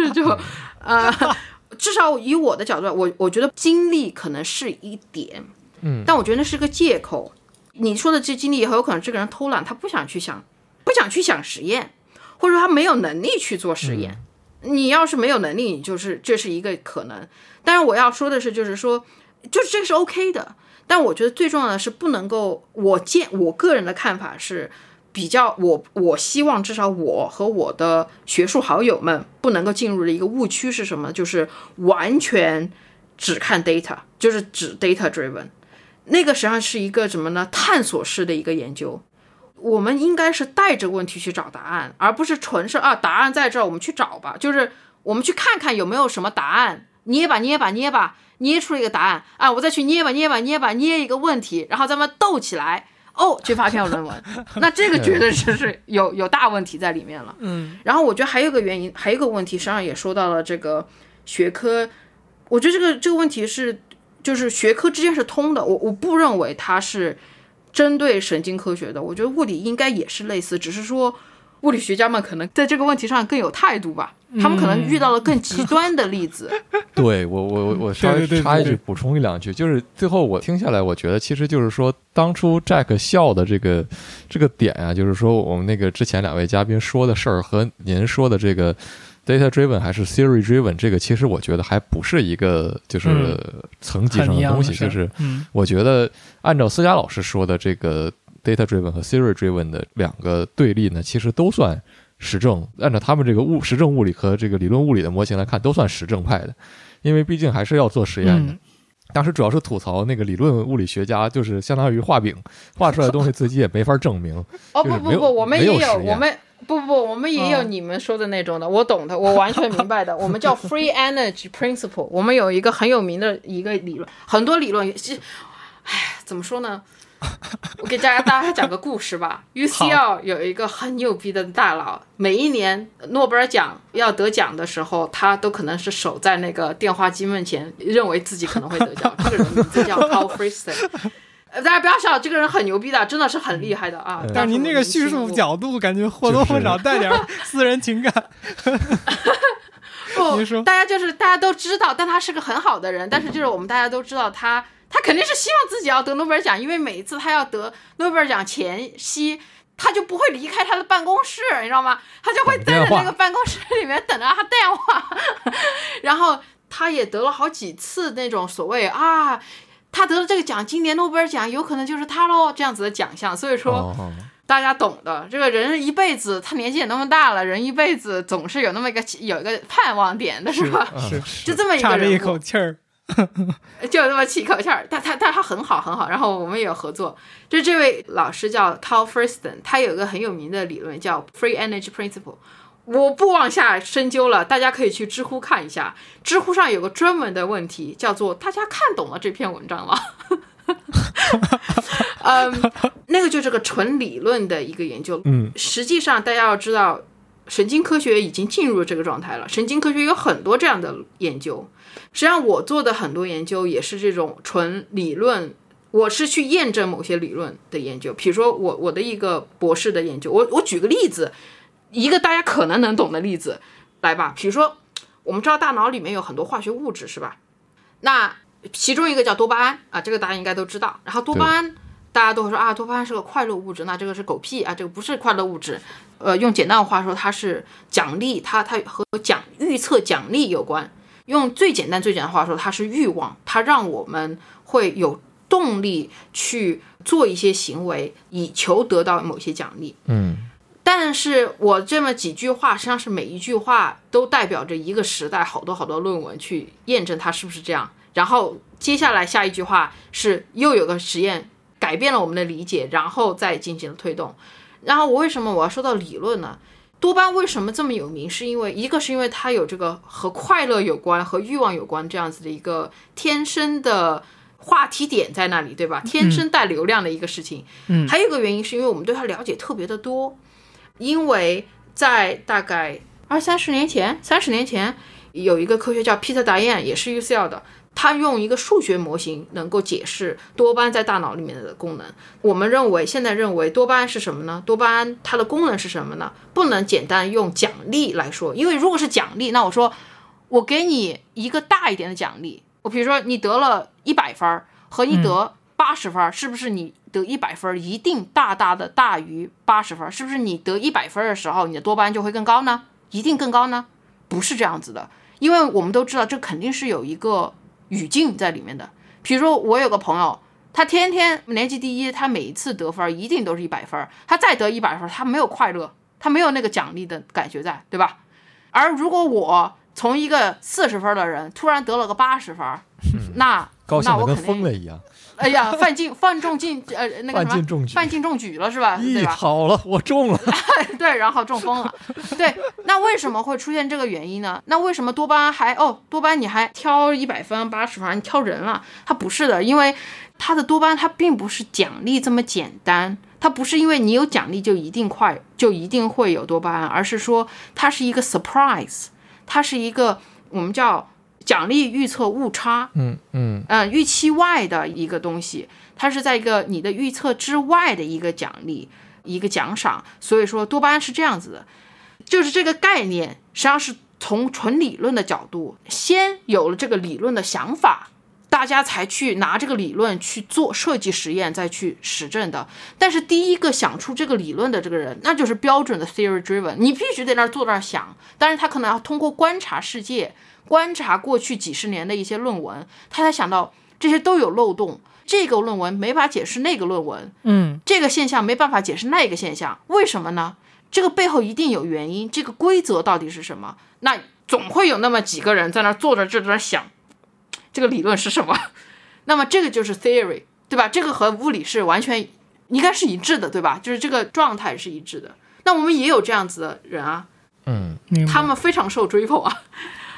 面，就呃，至少以我的角度，我我觉得经历可能是一点，嗯，但我觉得那是个借口。你说的这经历也很有可能这个人偷懒，他不想去想，不想去想实验，或者说他没有能力去做实验。你要是没有能力，你就是这是一个可能。但是我要说的是，就是说，就是这个是 OK 的。但我觉得最重要的是不能够，我见我个人的看法是比较，我我希望至少我和我的学术好友们不能够进入的一个误区是什么？就是完全只看 data，就是只 data driven。那个实际上是一个什么呢？探索式的一个研究。我们应该是带着问题去找答案，而不是纯是啊，答案在这儿，我们去找吧。就是我们去看看有没有什么答案，捏吧捏吧捏吧，捏出一个答案啊，我再去捏吧捏吧捏吧捏一个问题，然后咱们斗起来，哦，去发篇论文。那这个绝对是是有有大问题在里面了。嗯然后我觉得还有一个原因，还有一个问题，实际上也说到了这个学科，我觉得这个这个问题是就是学科之间是通的，我我不认为它是针对神经科学的，我觉得物理应该也是类似，只是说物理学家们可能在这个问题上更有态度吧，他们可能遇到了更极端的例子。对我我我我稍微插一句补充一两句，就是最后我听下来，我觉得其实就是说，当初 Jack 笑的这个这个点啊，就是说我们那个之前两位嘉宾说的事儿和您说的这个 data driven 还是 theory driven，这个其实我觉得还不是一个就是嗯。层级上的东西，就是嗯。我觉得按照思佳老师说的这个 data driven 和 theory driven 的两个对立呢，其实都算实证。按照他们这个物实证物理和这个理论物理的模型来看，都算实证派的，因为毕竟还是要做实验的。嗯当时主要是吐槽那个理论物理学家，就是相当于画饼，画出来的东西自己也没法证明。哦不不不，我们也有，有我们不不不，我们也有你们说的那种的，我懂的，我完全明白的。我们叫 free energy principle，我们有一个很有名的一个理论，很多理论是，哎，怎么说呢？我给大家大家讲个故事吧。UCL 有一个很牛逼的大佬，每一年诺贝尔奖要得奖的时候，他都可能是守在那个电话机面前，认为自己可能会得奖。这个人名字叫 Friston。呃，大家不要笑，这个人很牛逼的，真的是很厉害的啊。但是您那个叙述角度，感觉或多或少带点 私人情感。不，大家就是大家都知道，但他是个很好的人。但是就是我们大家都知道，他他肯定是希望自己要得诺贝尔奖，因为每一次他要得诺贝尔奖前夕，他就不会离开他的办公室，你知道吗？他就会在那个办公室里面等着他电话。然后他也得了好几次那种所谓啊。他得了这个奖，今年诺贝尔奖有可能就是他喽，这样子的奖项。所以说，大家懂的，这个人一辈子，他年纪也那么大了，人一辈子总是有那么一个有一个盼望点的，是吧？是，就这么一个人，差这一口气儿，就那么气口气儿。但他但他很好很好，然后我们也有合作。就这位老师叫 Carl Friston，他有一个很有名的理论叫 Free Energy Principle。我不往下深究了，大家可以去知乎看一下。知乎上有个专门的问题，叫做“大家看懂了这篇文章吗？” 嗯，那个就是个纯理论的一个研究。嗯，实际上大家要知道，神经科学已经进入这个状态了。神经科学有很多这样的研究。实际上，我做的很多研究也是这种纯理论，我是去验证某些理论的研究。比如说，我我的一个博士的研究，我我举个例子。一个大家可能能懂的例子，来吧，比如说，我们知道大脑里面有很多化学物质，是吧？那其中一个叫多巴胺啊，这个大家应该都知道。然后多巴胺，大家都会说啊，多巴胺是个快乐物质，那这个是狗屁啊，这个不是快乐物质。呃，用简单的话说，它是奖励，它它和奖预测奖励有关。用最简单最简单的话说，它是欲望，它让我们会有动力去做一些行为，以求得到某些奖励。嗯。但是我这么几句话，实际上是每一句话都代表着一个时代，好多好多论文去验证它是不是这样。然后接下来下一句话是又有个实验改变了我们的理解，然后再进行了推动。然后我为什么我要说到理论呢？多巴为什么这么有名？是因为一个是因为它有这个和快乐有关、和欲望有关这样子的一个天生的话题点在那里，对吧？天生带流量的一个事情。嗯，还有一个原因是因为我们对它了解特别的多。因为在大概二三十年前，三十年前，有一个科学叫 Peter Dayan，也是 UCL 的，他用一个数学模型能够解释多巴胺在大脑里面的功能。我们认为，现在认为多巴胺是什么呢？多巴胺它的功能是什么呢？不能简单用奖励来说，因为如果是奖励，那我说我给你一个大一点的奖励，我比如说你得了一百分和你得八十分，是不是你？得一百分一定大大的大于八十分，是不是你得一百分的时候，你的多巴胺就会更高呢？一定更高呢？不是这样子的，因为我们都知道这肯定是有一个语境在里面的。比如说我有个朋友，他天天年级第一，他每一次得分一定都是一百分，他再得一百分，他没有快乐，他没有那个奖励的感觉在，对吧？而如果我从一个四十分的人突然得了个八十分，那那我肯定疯了一样。哎呀，范进范仲进呃那个什么范进中举了是吧？对吧？好了，我中了。对，然后中风了。对，那为什么会出现这个原因呢？那为什么多巴胺还哦多巴胺你还挑一百分八十分你挑人了？它不是的，因为它的多巴胺它并不是奖励这么简单，它不是因为你有奖励就一定快就一定会有多巴胺，而是说它是一个 surprise，它是一个我们叫。奖励预测误差，嗯嗯嗯，预期外的一个东西，它是在一个你的预测之外的一个奖励，一个奖赏。所以说多巴胺是这样子的，就是这个概念实际上是从纯理论的角度，先有了这个理论的想法，大家才去拿这个理论去做设计实验，再去实证的。但是第一个想出这个理论的这个人，那就是标准的 theory driven，你必须在那儿坐那儿想，但是他可能要通过观察世界。观察过去几十年的一些论文，他才想到这些都有漏洞。这个论文没法解释那个论文，嗯，这个现象没办法解释那个现象，为什么呢？这个背后一定有原因。这个规则到底是什么？那总会有那么几个人在那坐着就在那想，这个理论是什么？那么这个就是 theory，对吧？这个和物理是完全应该是一致的，对吧？就是这个状态是一致的。那我们也有这样子的人啊，嗯，他们非常受追捧啊。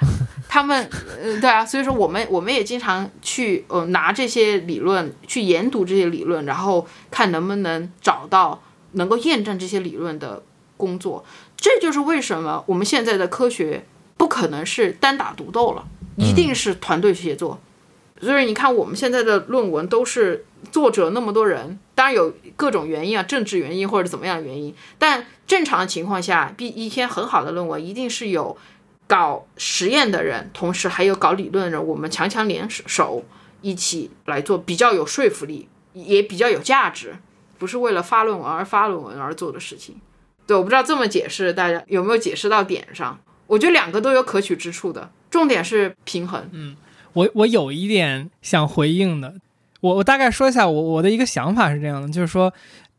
他们，呃，对啊，所以说我们我们也经常去呃拿这些理论去研读这些理论，然后看能不能找到能够验证这些理论的工作。这就是为什么我们现在的科学不可能是单打独斗了，一定是团队协作。所以你看，我们现在的论文都是作者那么多人，当然有各种原因啊，政治原因或者怎么样的原因。但正常的情况下，必一篇很好的论文一定是有搞实验的人，同时还有搞理论的人，我们强强联手一起来做，比较有说服力，也比较有价值，不是为了发论文而发论文而做的事情。对，我不知道这么解释大家有没有解释到点上。我觉得两个都有可取之处的，重点是平衡。嗯我我有一点想回应的，我我大概说一下我我的一个想法是这样的，就是说，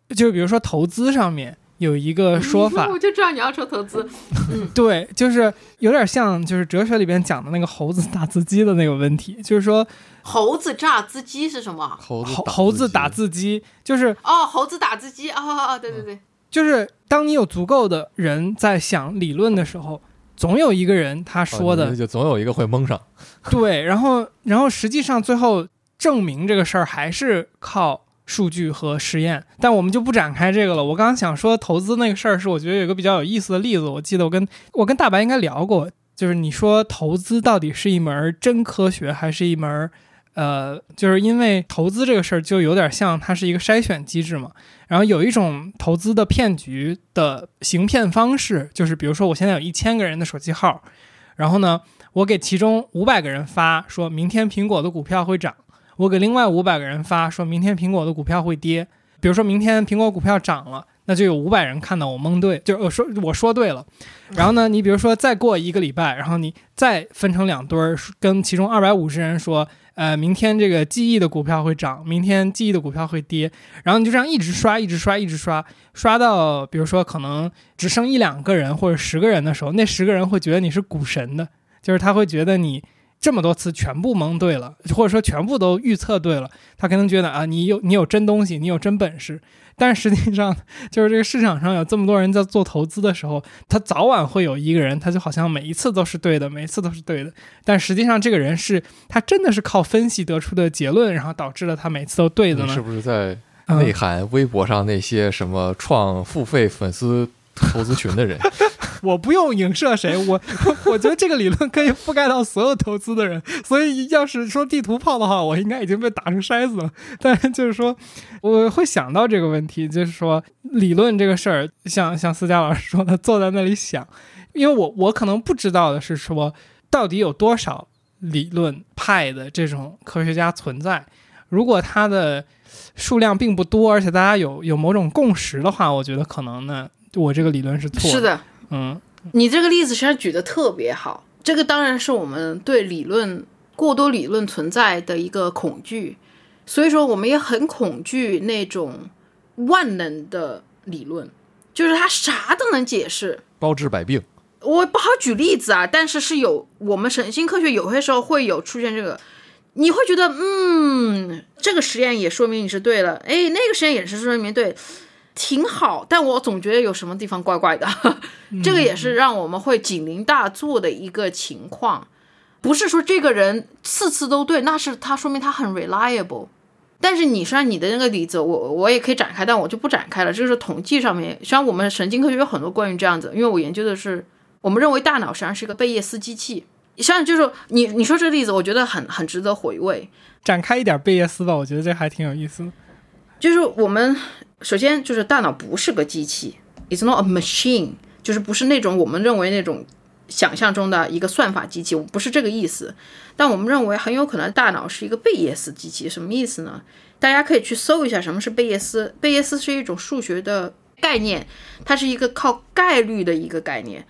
就是比如说投资上面有一个说法，我就知道你要说投资。对，就是有点像就是哲学里边讲的那个猴子打字机的那个问题，就是说猴子榨汁机是什么？猴子猴猴子打字字机，就是哦，猴子打字机哦哦哦！对对对，就是当你有足够的人在想理论的时候，总有一个人他说的、哦就总有一个会蒙上。对，然后然后实际上最后证明这个事儿还是靠数据和实验，但我们就不展开这个了。我刚刚想说投资那个事儿，是我觉得有一个比较有意思的例子，我记得我跟我跟大白应该聊过，就是你说投资到底是一门真科学，还是一门呃，就是因为投资这个事儿就有点像它是一个筛选机制嘛。然后有一种投资的骗局的行骗方式，就是比如说我现在有一千个人的手机号，然后呢，我给其中五百个人发，说明天苹果的股票会涨；我给另外五百个人发，说明天苹果的股票会跌。比如说明天苹果股票涨了，那就有五百人看到我蒙对，就我说我说对了。然后呢，你比如说再过一个礼拜，然后你再分成两堆儿，跟其中二百五十人说，呃，明天这个记忆的股票会涨，明天记忆的股票会跌。然后你就这样一直刷，一直刷，一直刷，刷到比如说可能只剩一两个人或者十个人的时候，那十个人会觉得你是股神的，就是他会觉得你这么多次全部蒙对了，或者说全部都预测对了，他可能觉得啊，你有你有真东西，你有真本事。但是实际上，就是这个市场上有这么多人在做投资的时候，他早晚会有一个人，他就好像每一次都是对的，每一次都是对的。但实际上，这个人是他真的是靠分析得出的结论，然后导致了他每次都对的呢？你是不是在嗯内涵微博上那些什么创付费粉丝投资群的人？我不用影射谁，我 我觉得这个理论可以覆盖到所有投资的人，所以要是说地图炮的话，我应该已经被打成筛子了。但是就是说，我会想到这个问题，就是说理论这个事儿，像像思佳老师说的，坐在那里想，因为我我可能不知道的是说，到底有多少理论派的这种科学家存在，如果他的数量并不多，而且大家有有某种共识的话，我觉得可能呢，我这个理论是错的。是，的，嗯。你这个例子实际上举得特别好。这个当然是我们对理论过多理论存在的一个恐惧，所以说我们也很恐惧那种万能的理论，就是它啥都能解释。包治百病。我不好举例子啊，但是是有我们神经科学有些时候会有出现这个，你会觉得嗯，这个实验也说明你是对了，哎，那个实验也是说明对，挺好，但我总觉得有什么地方怪怪的，这个也是让我们会警铃大作的一个情况。不是说这个人次次都对，那是他说明他很 reliable。但是你说你的那个例子，我我也可以展开，但我就不展开了。这是统计上面，实际上我们神经科学有很多关于这样子，因为我研究的是，我们认为大脑实际上是一个贝叶斯机器。实际上就是你你说这个例子，我觉得很很值得回味。展开一点贝叶斯吧，我觉得这还挺有意思的。就是我们首先就是大脑不是个机器，it's not a machine，就是不是那种我们认为那种想象中的一个算法机器，不是这个意思。但我们认为很有可能大脑是一个贝叶斯机器，什么意思呢？大家可以去搜一下什么是贝叶斯。贝叶斯是一种数学的概念，它是一个靠概率的一个概念。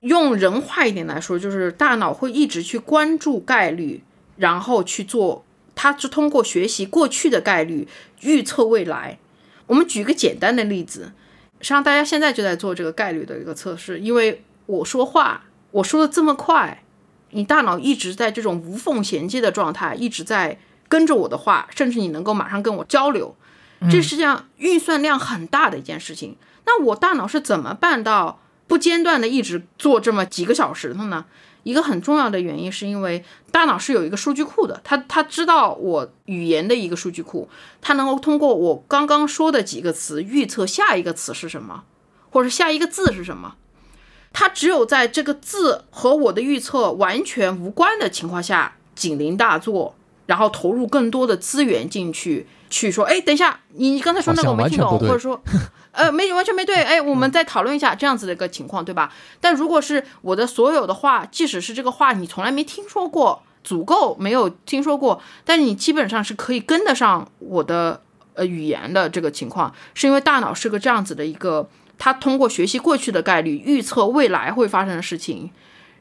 用人话一点来说，就是大脑会一直去关注概率，然后去做，它是通过学习过去的概率预测未来。我们举个简单的例子，实际上大家现在就在做这个概率的一个测试，因为我说话我说的这么快，你大脑一直在这种无缝衔接的状态，一直在跟着我的话，甚至你能够马上跟我交流。这实际上运算量很大的一件事情。那我大脑是怎么办到不间断的一直做这么几个小时的呢？一个很重要的原因是因为大脑是有一个数据库的，它它知道我语言的一个数据库，它能够通过我刚刚说的几个词预测下一个词是什么，或者下一个字是什么。它只有在这个字和我的预测完全无关的情况下，警铃大作，然后投入更多的资源进去，去说，哎，等一下，你你刚才说那个我没听懂，或者说。呃，没完全没对，哎，我们再讨论一下这样子的一个情况，对吧？但如果是我的所有的话，即使是这个话你从来没听说过，足够没有听说过，但你基本上是可以跟得上我的呃语言的这个情况，是因为大脑是个这样子的一个，它通过学习过去的概率预测未来会发生的事情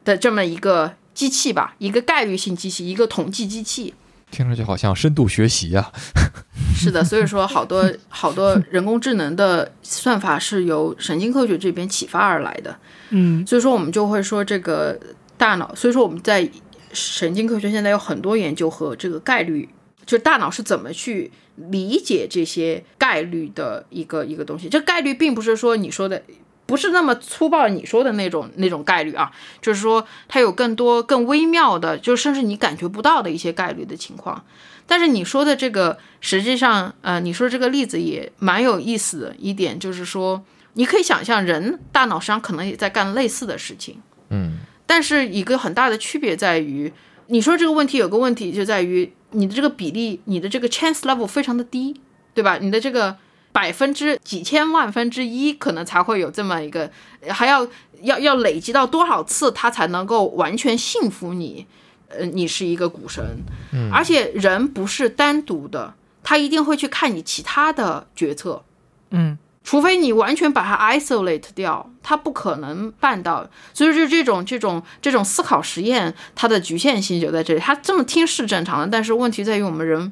的这么一个机器吧，一个概率性机器，一个统计机器。听上去好像深度学习呀。是的，所以说好多好多人工智能的算法是由神经科学这边启发而来的。嗯，所以说我们就会说这个大脑，所以说我们在神经科学现在有很多研究和这个概率，就大脑是怎么去理解这些概率的一个一个东西。这概率并不是说你说的。不是那么粗暴，你说的那种那种概率啊，就是说它有更多更微妙的，就甚至你感觉不到的一些概率的情况。但是你说的这个，实际上，呃，你说这个例子也蛮有意思的一点，就是说你可以想象，人大脑上可能也在干类似的事情，嗯，但是一个很大的区别在于，你说这个问题有个问题就在于你的这个比例，你的这个 chance level 非常的低，对吧？你的这个。百分之几千万分之一，可能才会有这么一个，还要要要累积到多少次，他才能够完全信服你？呃，你是一个股神，嗯，而且人不是单独的，他一定会去看你其他的决策，嗯，除非你完全把它 isolate 掉，他不可能办到。所以就这种这种这种思考实验，它的局限性就在这里。他这么听是正常的，但是问题在于我们人。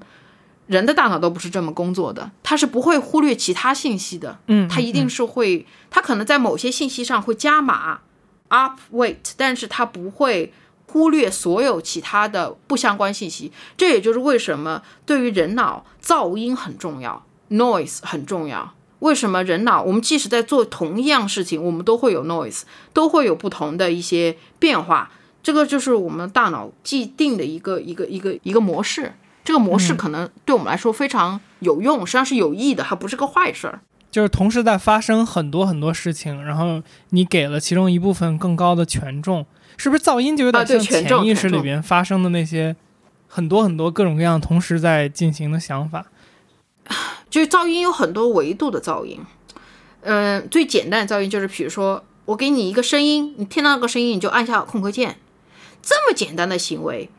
人的大脑都不是这么工作的，他是不会忽略其他信息的，嗯，他一定是会，他可能在某些信息上会加码，up weight，但是他不会忽略所有其他的不相关信息。这也就是为什么对于人脑噪音很重要，noise 很重要。为什么人脑我们即使在做同一样事情，我们都会有 noise，都会有不同的一些变化。这个就是我们大脑既定的一个一个一个一个模式。这个模式可能对我们来说非常有用，实际上是有益的，它不是个坏事儿。就是同时在发生很多很多事情，然后你给了其中一部分更高的权重，是不是噪音就有点像潜意识里边发生的那些很多很多各种各样同时在进行的想法？就是噪音有很多维度的噪音，嗯，最简单的噪音就是，比如说我给你一个声音，你听到那个声音你就按下空格键，这么简单的行为。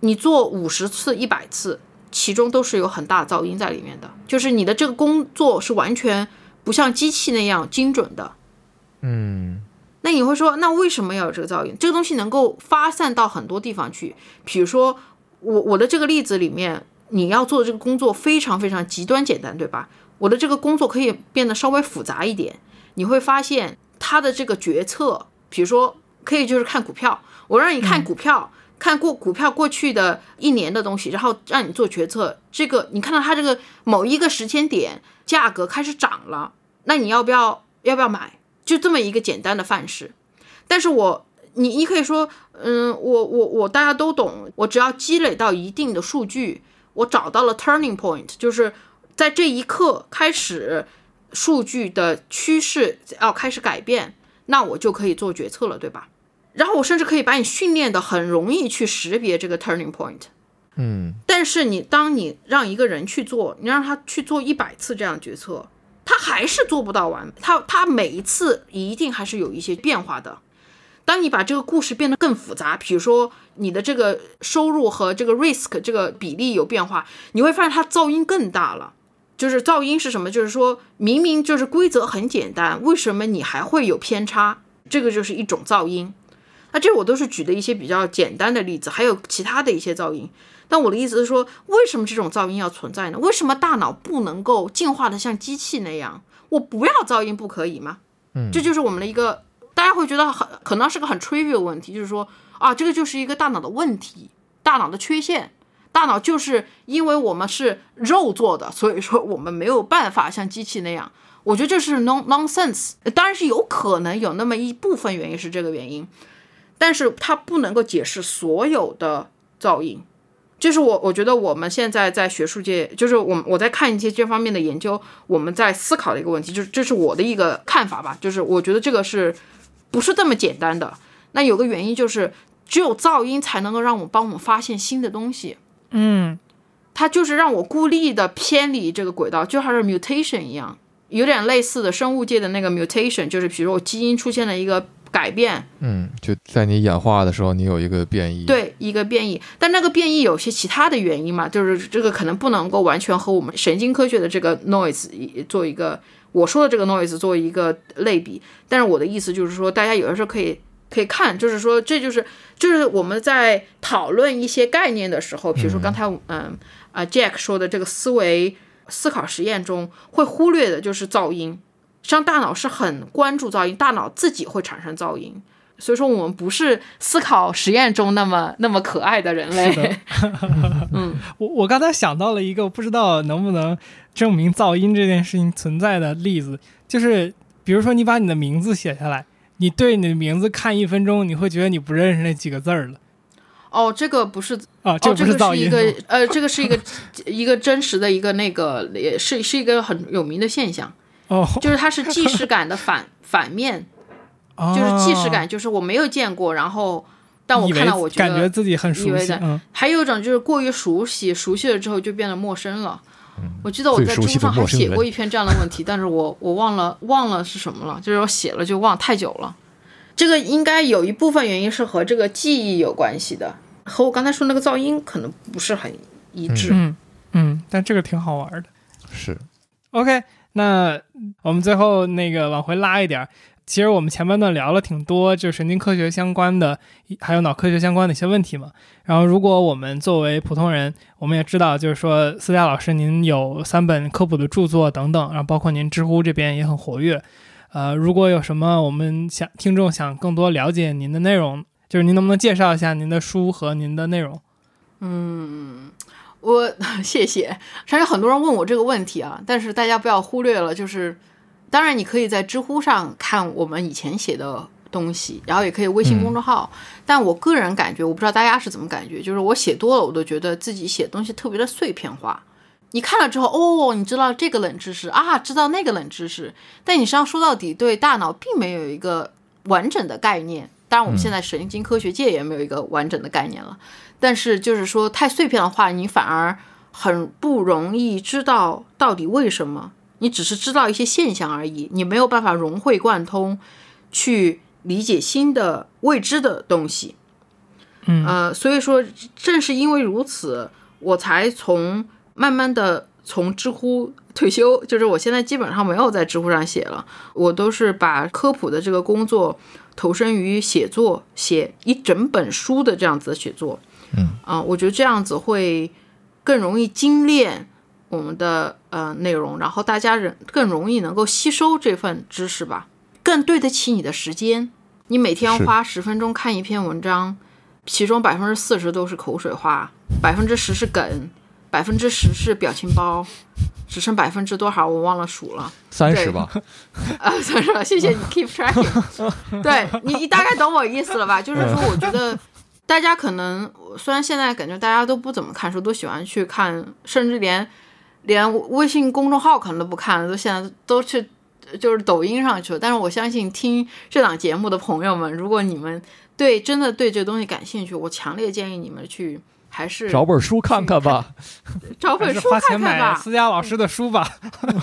你做五十次、一百次，其中都是有很大噪音在里面的，就是你的这个工作是完全不像机器那样精准的。嗯，那你会说，那为什么要有这个噪音？这个东西能够发散到很多地方去。比如说，我我的这个例子里面，你要做的这个工作非常非常极端简单，对吧？我的这个工作可以变得稍微复杂一点。你会发现，他的这个决策，比如说，可以就是看股票，我让你看股票。看过股票过去的一年的东西，然后让你做决策。这个你看到它这个某一个时间点价格开始涨了，那你要不要要不要买？就这么一个简单的范式。但是我你你可以说，嗯，我我我大家都懂，我只要积累到一定的数据，我找到了 turning point，就是在这一刻开始数据的趋势要开始改变，那我就可以做决策了，对吧？然后我甚至可以把你训练的很容易去识别这个 turning point，嗯，但是你当你让一个人去做，你让他去做一百次这样决策，他还是做不到完，他他每一次一定还是有一些变化的。当你把这个故事变得更复杂，比如说你的这个收入和这个 risk 这个比例有变化，你会发现它噪音更大了。就是噪音是什么？就是说明明就是规则很简单，为什么你还会有偏差？这个就是一种噪音。那这我都是举的一些比较简单的例子，还有其他的一些噪音。但我的意思是说，为什么这种噪音要存在呢？为什么大脑不能够进化的像机器那样？我不要噪音不可以吗？嗯，这就是我们的一个大家会觉得很可能是个很 trivial 问题，就是说啊，这个就是一个大脑的问题，大脑的缺陷。大脑就是因为我们是肉做的，所以说我们没有办法像机器那样。我觉得这是 non nonsense，当然是有可能有那么一部分原因是这个原因，但是它不能够解释所有的噪音。就是我，我觉得我们现在在学术界，就是我我在看一些这方面的研究，我们在思考的一个问题，就是这是我的一个看法吧。就是我觉得这个是不是这么简单的？那有个原因就是，只有噪音才能够让我帮我们发现新的东西。嗯，它就是让我孤立的偏离这个轨道，就好像 mutation 一样，有点类似的生物界的那个 mutation，就是比如说我基因出现了一个改变，嗯，就在你演化的时候，你有一个变异，对，一个变异，但那个变异有些其他的原因嘛，就是这个可能不能够完全和我们神经科学的这个 noise 做一个我说的这个 noise 做一个类比，但是我的意思就是说，大家有的时候可以。可以看，就是说，这就是就是我们在讨论一些概念的时候，比如说刚才嗯啊 Jack 说的这个思维思考实验中会忽略的就是噪音，像大脑是很关注噪音，大脑自己会产生噪音，所以说我们不是思考实验中那么那么可爱的人类。嗯，我我刚才想到了一个不知道能不能证明噪音这件事情存在的例子，就是比如说你把你的名字写下来。你对你的名字看一分钟，你会觉得你不认识那几个字儿了。哦，这个不是啊，这个是。一个呃，这个是一个 一个真实的一个那个，也是是一个很有名的现象。哦，就是它是既视感的反 反面，就是既视感，就是我没有见过，然后但我看到我感觉自己很熟悉。嗯，还有一种就是过于熟悉，熟悉了之后就变得陌生了。我记得我在知乎上还写过一篇这样的问题，但是我我忘了忘了是什么了，就是我写了就忘太久了。这个应该有一部分原因是和这个记忆有关系的，和我刚才说那个噪音可能不是很一致。嗯嗯，但这个挺好玩的。是，OK，那我们最后那个往回拉一点。其实我们前半段聊了挺多，就是神经科学相关的，还有脑科学相关的一些问题嘛。然后，如果我们作为普通人，我们也知道，就是说，思佳老师您有三本科普的著作等等，然后包括您知乎这边也很活跃。呃，如果有什么我们想听众想更多了解您的内容，就是您能不能介绍一下您的书和您的内容？嗯，我 谢谢。常有很多人问我这个问题啊，但是大家不要忽略了，就是。当然，你可以在知乎上看我们以前写的东西，然后也可以微信公众号。但我个人感觉，我不知道大家是怎么感觉，就是我写多了，我都觉得自己写东西特别的碎片化。你看了之后，哦，你知道这个冷知识啊，知道那个冷知识，但你实际上说到底，对大脑并没有一个完整的概念。当然，我们现在神经科学界也没有一个完整的概念了。但是，就是说太碎片的话，你反而很不容易知道到底为什么。你只是知道一些现象而已，你没有办法融会贯通，去理解新的未知的东西。嗯，呃，所以说正是因为如此，我才从慢慢的从知乎退休，就是我现在基本上没有在知乎上写了，我都是把科普的这个工作投身于写作，写一整本书的这样子的写作。嗯，啊，我觉得这样子会更容易精炼。我们的呃内容，然后大家人更容易能够吸收这份知识吧，更对得起你的时间。你每天花十分钟看一篇文章，其中百分之四十都是口水话，百分之十是梗，百分之十是表情包，只剩百分之多少我忘了数了，三十吧。啊，三十吧，谢谢你 keep tracking。对你，你大概懂我意思了吧？就是说，我觉得大家可能虽然现在感觉大家都不怎么看书，都喜欢去看，甚至连。连微信公众号可能都不看了，都现在都去就是抖音上去了。但是我相信听这档节目的朋友们，如果你们对真的对这东西感兴趣，我强烈建议你们去还是找本书看看吧，找本书看看吧，思佳老师的书吧。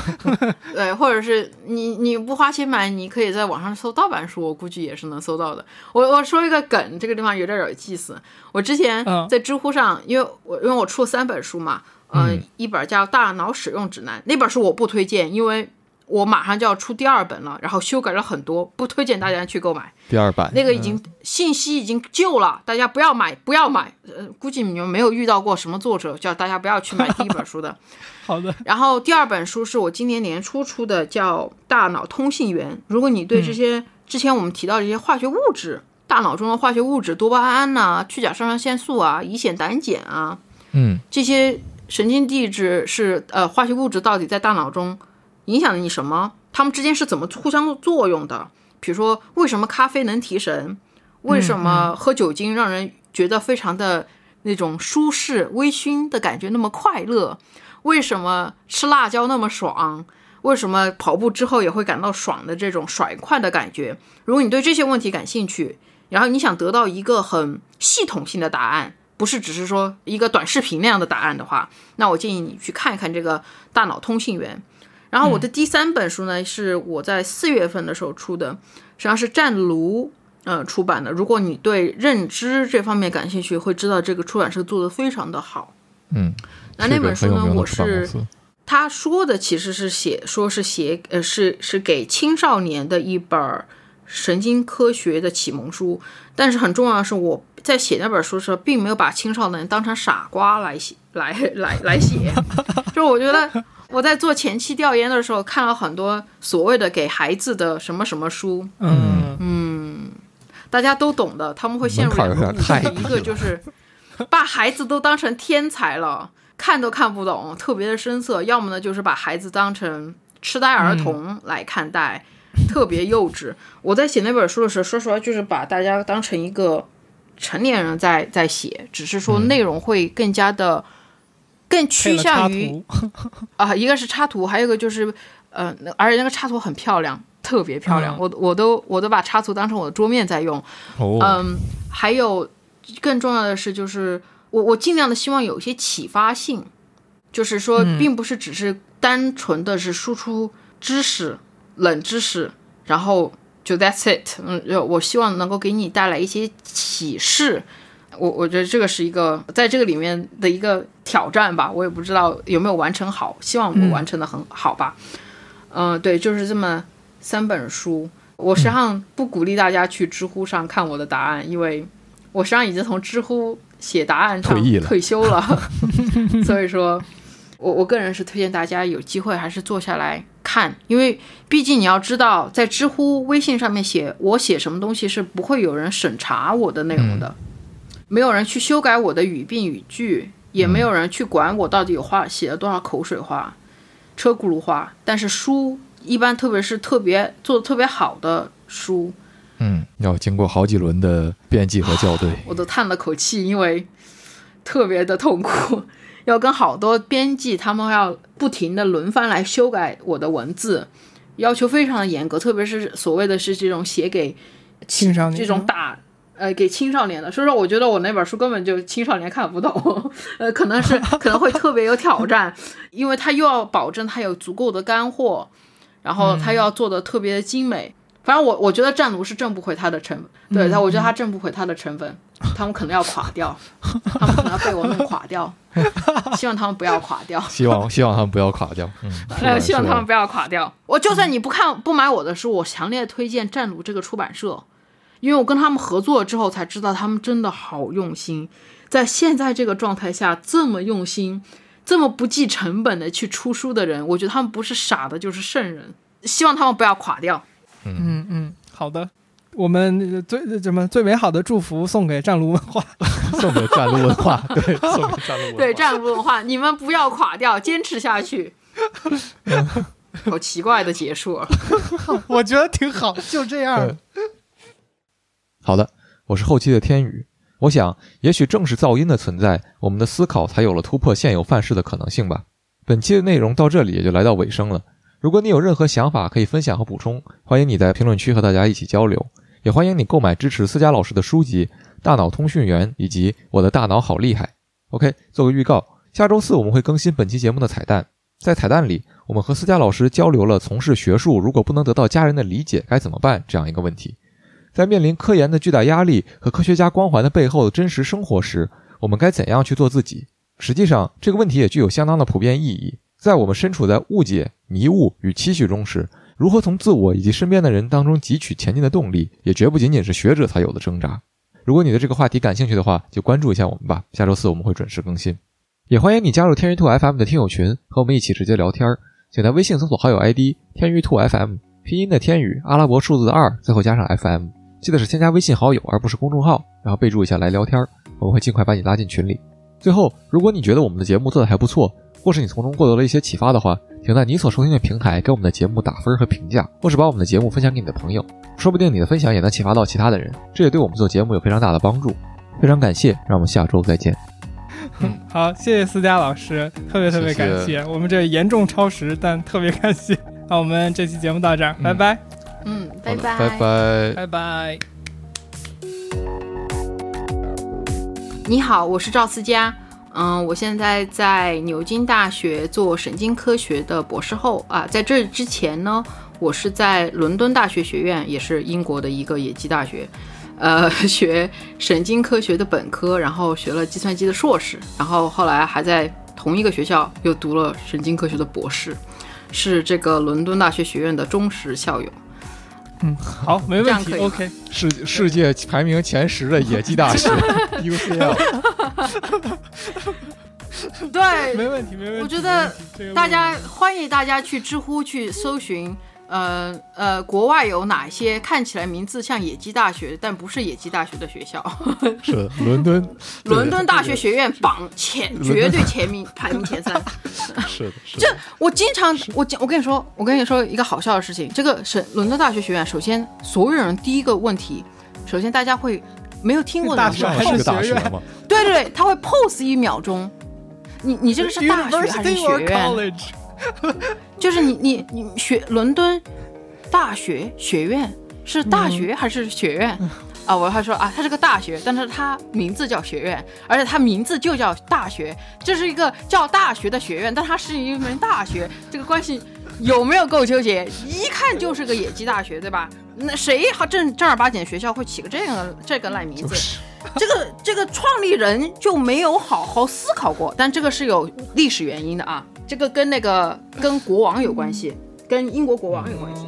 对，或者是你你不花钱买，你可以在网上搜盗版书，我估计也是能搜到的。我我说一个梗，这个地方有点有意思。我之前在知乎上，因为我因为我出了三本书嘛。嗯，一本叫《大脑使用指南》，那本书我不推荐，因为我马上就要出第二本了，然后修改了很多，不推荐大家去购买第二版。那个已经信息已经旧了，大家不要买，不要买。呃，估计你们没有遇到过什么作者叫大家不要去买第一本书的。好的。然后第二本书是我今年年初出的，叫《大脑通信源》。如果你对这些之前我们提到这些化学物质，大脑中的化学物质，多巴胺呐、去甲肾上腺素啊、乙酰胆碱啊。嗯这些神经递质是呃化学物质到底在大脑中影响了你什么？他们之间是怎么互相作用的？比如说，为什么咖啡能提神？为什么喝酒精让人觉得非常的那种舒适、微醺的感觉那么快乐？为什么吃辣椒那么爽？为什么跑步之后也会感到爽的这种甩快的感觉？如果你对这些问题感兴趣，然后你想得到一个很系统性的答案，不是只是说一个短视频那样的答案的话，那我建议你去看一看这个《大脑通信源》。然后我的第三本书呢，是我在四月份的时候出的，实际上是湛卢呃出版的。如果你对认知这方面感兴趣，会知道这个出版社做的非常的好。嗯，那那本书呢，我是是他说的其实是写说是写呃是是给青少年的一本神经科学的启蒙书，但是很重要的是我在写那本书的时候，并没有把青少年当成傻瓜来写来 来来写，就我觉得。我在做前期调研的时候，看了很多所谓的给孩子的什么什么书，嗯嗯，大家都懂的，他们会陷入两个误区，一个就是把孩子都当成天才了，看都看不懂，特别的生涩；要么呢，就是把孩子当成痴呆儿童来看待，特别幼稚。我在写那本书的时候，说实话，就是把大家当成一个成年人在在写，只是说内容会更加的。更趋向于 啊，一个是插图，还有一个就是，呃，而且那个插图很漂亮，特别漂亮。我我都我都把插图当成我的桌面在用。嗯，还有更重要的是，就是我我尽量的希望有一些启发性，就是说，并不是只是单纯的是输出知识、冷知识，然后就 that's it。嗯，我希望能够给你带来一些启示。我我觉得这个是一个在这个里面的一个挑战吧，我也不知道有没有完成好，希望我完成的很好吧。嗯，对，就是这么三本书。我实际上不鼓励大家去知乎上看我的答案，因为我实际上已经从知乎写答案上退休了。所以说，我我个人是推荐大家有机会还是坐下来看，因为毕竟你要知道，在知乎、微信上面写我写什么东西是不会有人审查我的内容的。没有人去修改我的语病语句，也没有人去管我到底有话写了多少口水话、车轱辘话。但是书一般，特别是特别做的特别好的书，嗯，要经过好几轮的编辑和校对，我都叹了口气，因为特别的痛苦，要跟好多编辑他们要不停的轮番来修改我的文字，要求非常的严格，特别是所谓的是这种写给青少年这种大。呃，给青少年的，所以说我觉得我那本书根本就青少年看不懂，呃，可能是可能会特别有挑战，因为他又要保证他有足够的干货，然后他又要做的特别的精美。反正我我觉得战卢是挣不回他的成本，对他，我觉得他挣不回他的成本，他们可能要垮掉，他们可能要被我弄垮掉，希望他们不要垮掉，希望希望他们不要垮掉，嗯，希望他们不要垮掉。我就算你不看不买我的书，我强烈推荐战卢这个出版社。因为我跟他们合作之后才知道，他们真的好用心，在现在这个状态下这么用心、这么不计成本的去出书的人，我觉得他们不是傻的，就是圣人。希望他们不要垮掉。嗯嗯，好的，我们最什么最美好的祝福送给战卢文化，送给战卢文化，对，送给战卢文化，对战卢文化，你们不要垮掉，坚持下去。好奇怪的结束，我觉得挺好，就这样。好的，我是后期的天宇。我想，也许正是噪音的存在，我们的思考才有了突破现有范式的可能性吧。本期的内容到这里也就来到尾声了。如果你有任何想法可以分享和补充，欢迎你在评论区和大家一起交流。也欢迎你购买支持思佳老师的书籍《大脑通讯员》以及《我的大脑好厉害》。OK，做个预告，下周四我们会更新本期节目的彩蛋。在彩蛋里，我们和思佳老师交流了从事学术如果不能得到家人的理解该怎么办这样一个问题。在面临科研的巨大压力和科学家光环的背后的真实生活时，我们该怎样去做自己？实际上，这个问题也具有相当的普遍意义。在我们身处在误解、迷雾与期许中时，如何从自我以及身边的人当中汲取前进的动力，也绝不仅仅是学者才有的挣扎。如果你对这个话题感兴趣的话，就关注一下我们吧。下周四我们会准时更新，也欢迎你加入天娱兔 FM 的听友群，和我们一起直接聊天。请在微信搜索好友 ID“ 天娱兔 FM”，拼音的天宇，阿拉伯数字的二，最后加上 FM。记得是添加微信好友，而不是公众号，然后备注一下来聊天，我们会尽快把你拉进群里。最后，如果你觉得我们的节目做的还不错，或是你从中获得了一些启发的话，请在你所收听的平台给我们的节目打分和评价，或是把我们的节目分享给你的朋友，说不定你的分享也能启发到其他的人，这也对我们做节目有非常大的帮助。非常感谢，让我们下周再见。嗯，好，谢谢思佳老师，特别特别感谢。谢谢我们这严重超时，但特别感谢。那我们这期节目到这儿，拜拜，嗯，拜拜拜拜。拜拜。你好，我是赵思佳。嗯，我现在在牛津大学做神经科学的博士后啊。在这之前呢，我是在伦敦大学学院，也是英国的一个野鸡大学，呃，学神经科学的本科，然后学了计算机的硕士，然后后来还在同一个学校又读了神经科学的博士，是这个伦敦大学学院的忠实校友。好，没问题，OK。世世界排名前十的野鸡大学 UCL，对，没问题，没问题。我觉得大家欢迎大家去知乎去搜寻，呃呃，国外有哪些看起来名字像野鸡大学，但不是野鸡大学的学校？是的伦敦，伦敦大学学院榜前绝对前名排名前三。是的，是的，我经常我讲，我跟你说，我跟你说一个好笑的事情，这个是伦敦大学学院，首先所有人第一个问题，首先大家会没有听过的上大学还是个大学学院吗？对对对，他会 pose 一秒钟。你你这个是大学还是学院？就是你你你学伦敦大学学院是大学还是学院？啊，我还说啊，它是个大学，但是它名字叫学院，而且它名字就叫大学，这是一个叫大学的学院，但它是一门大学，这个关系有没有够纠结？一看就是个野鸡大学，对吧？那谁还正正儿八经的学校会起个这个这个烂名字？就是这个这个创立人就没有好好思考过，但这个是有历史原因的啊，这个跟那个跟国王有关系，跟英国国王有关系。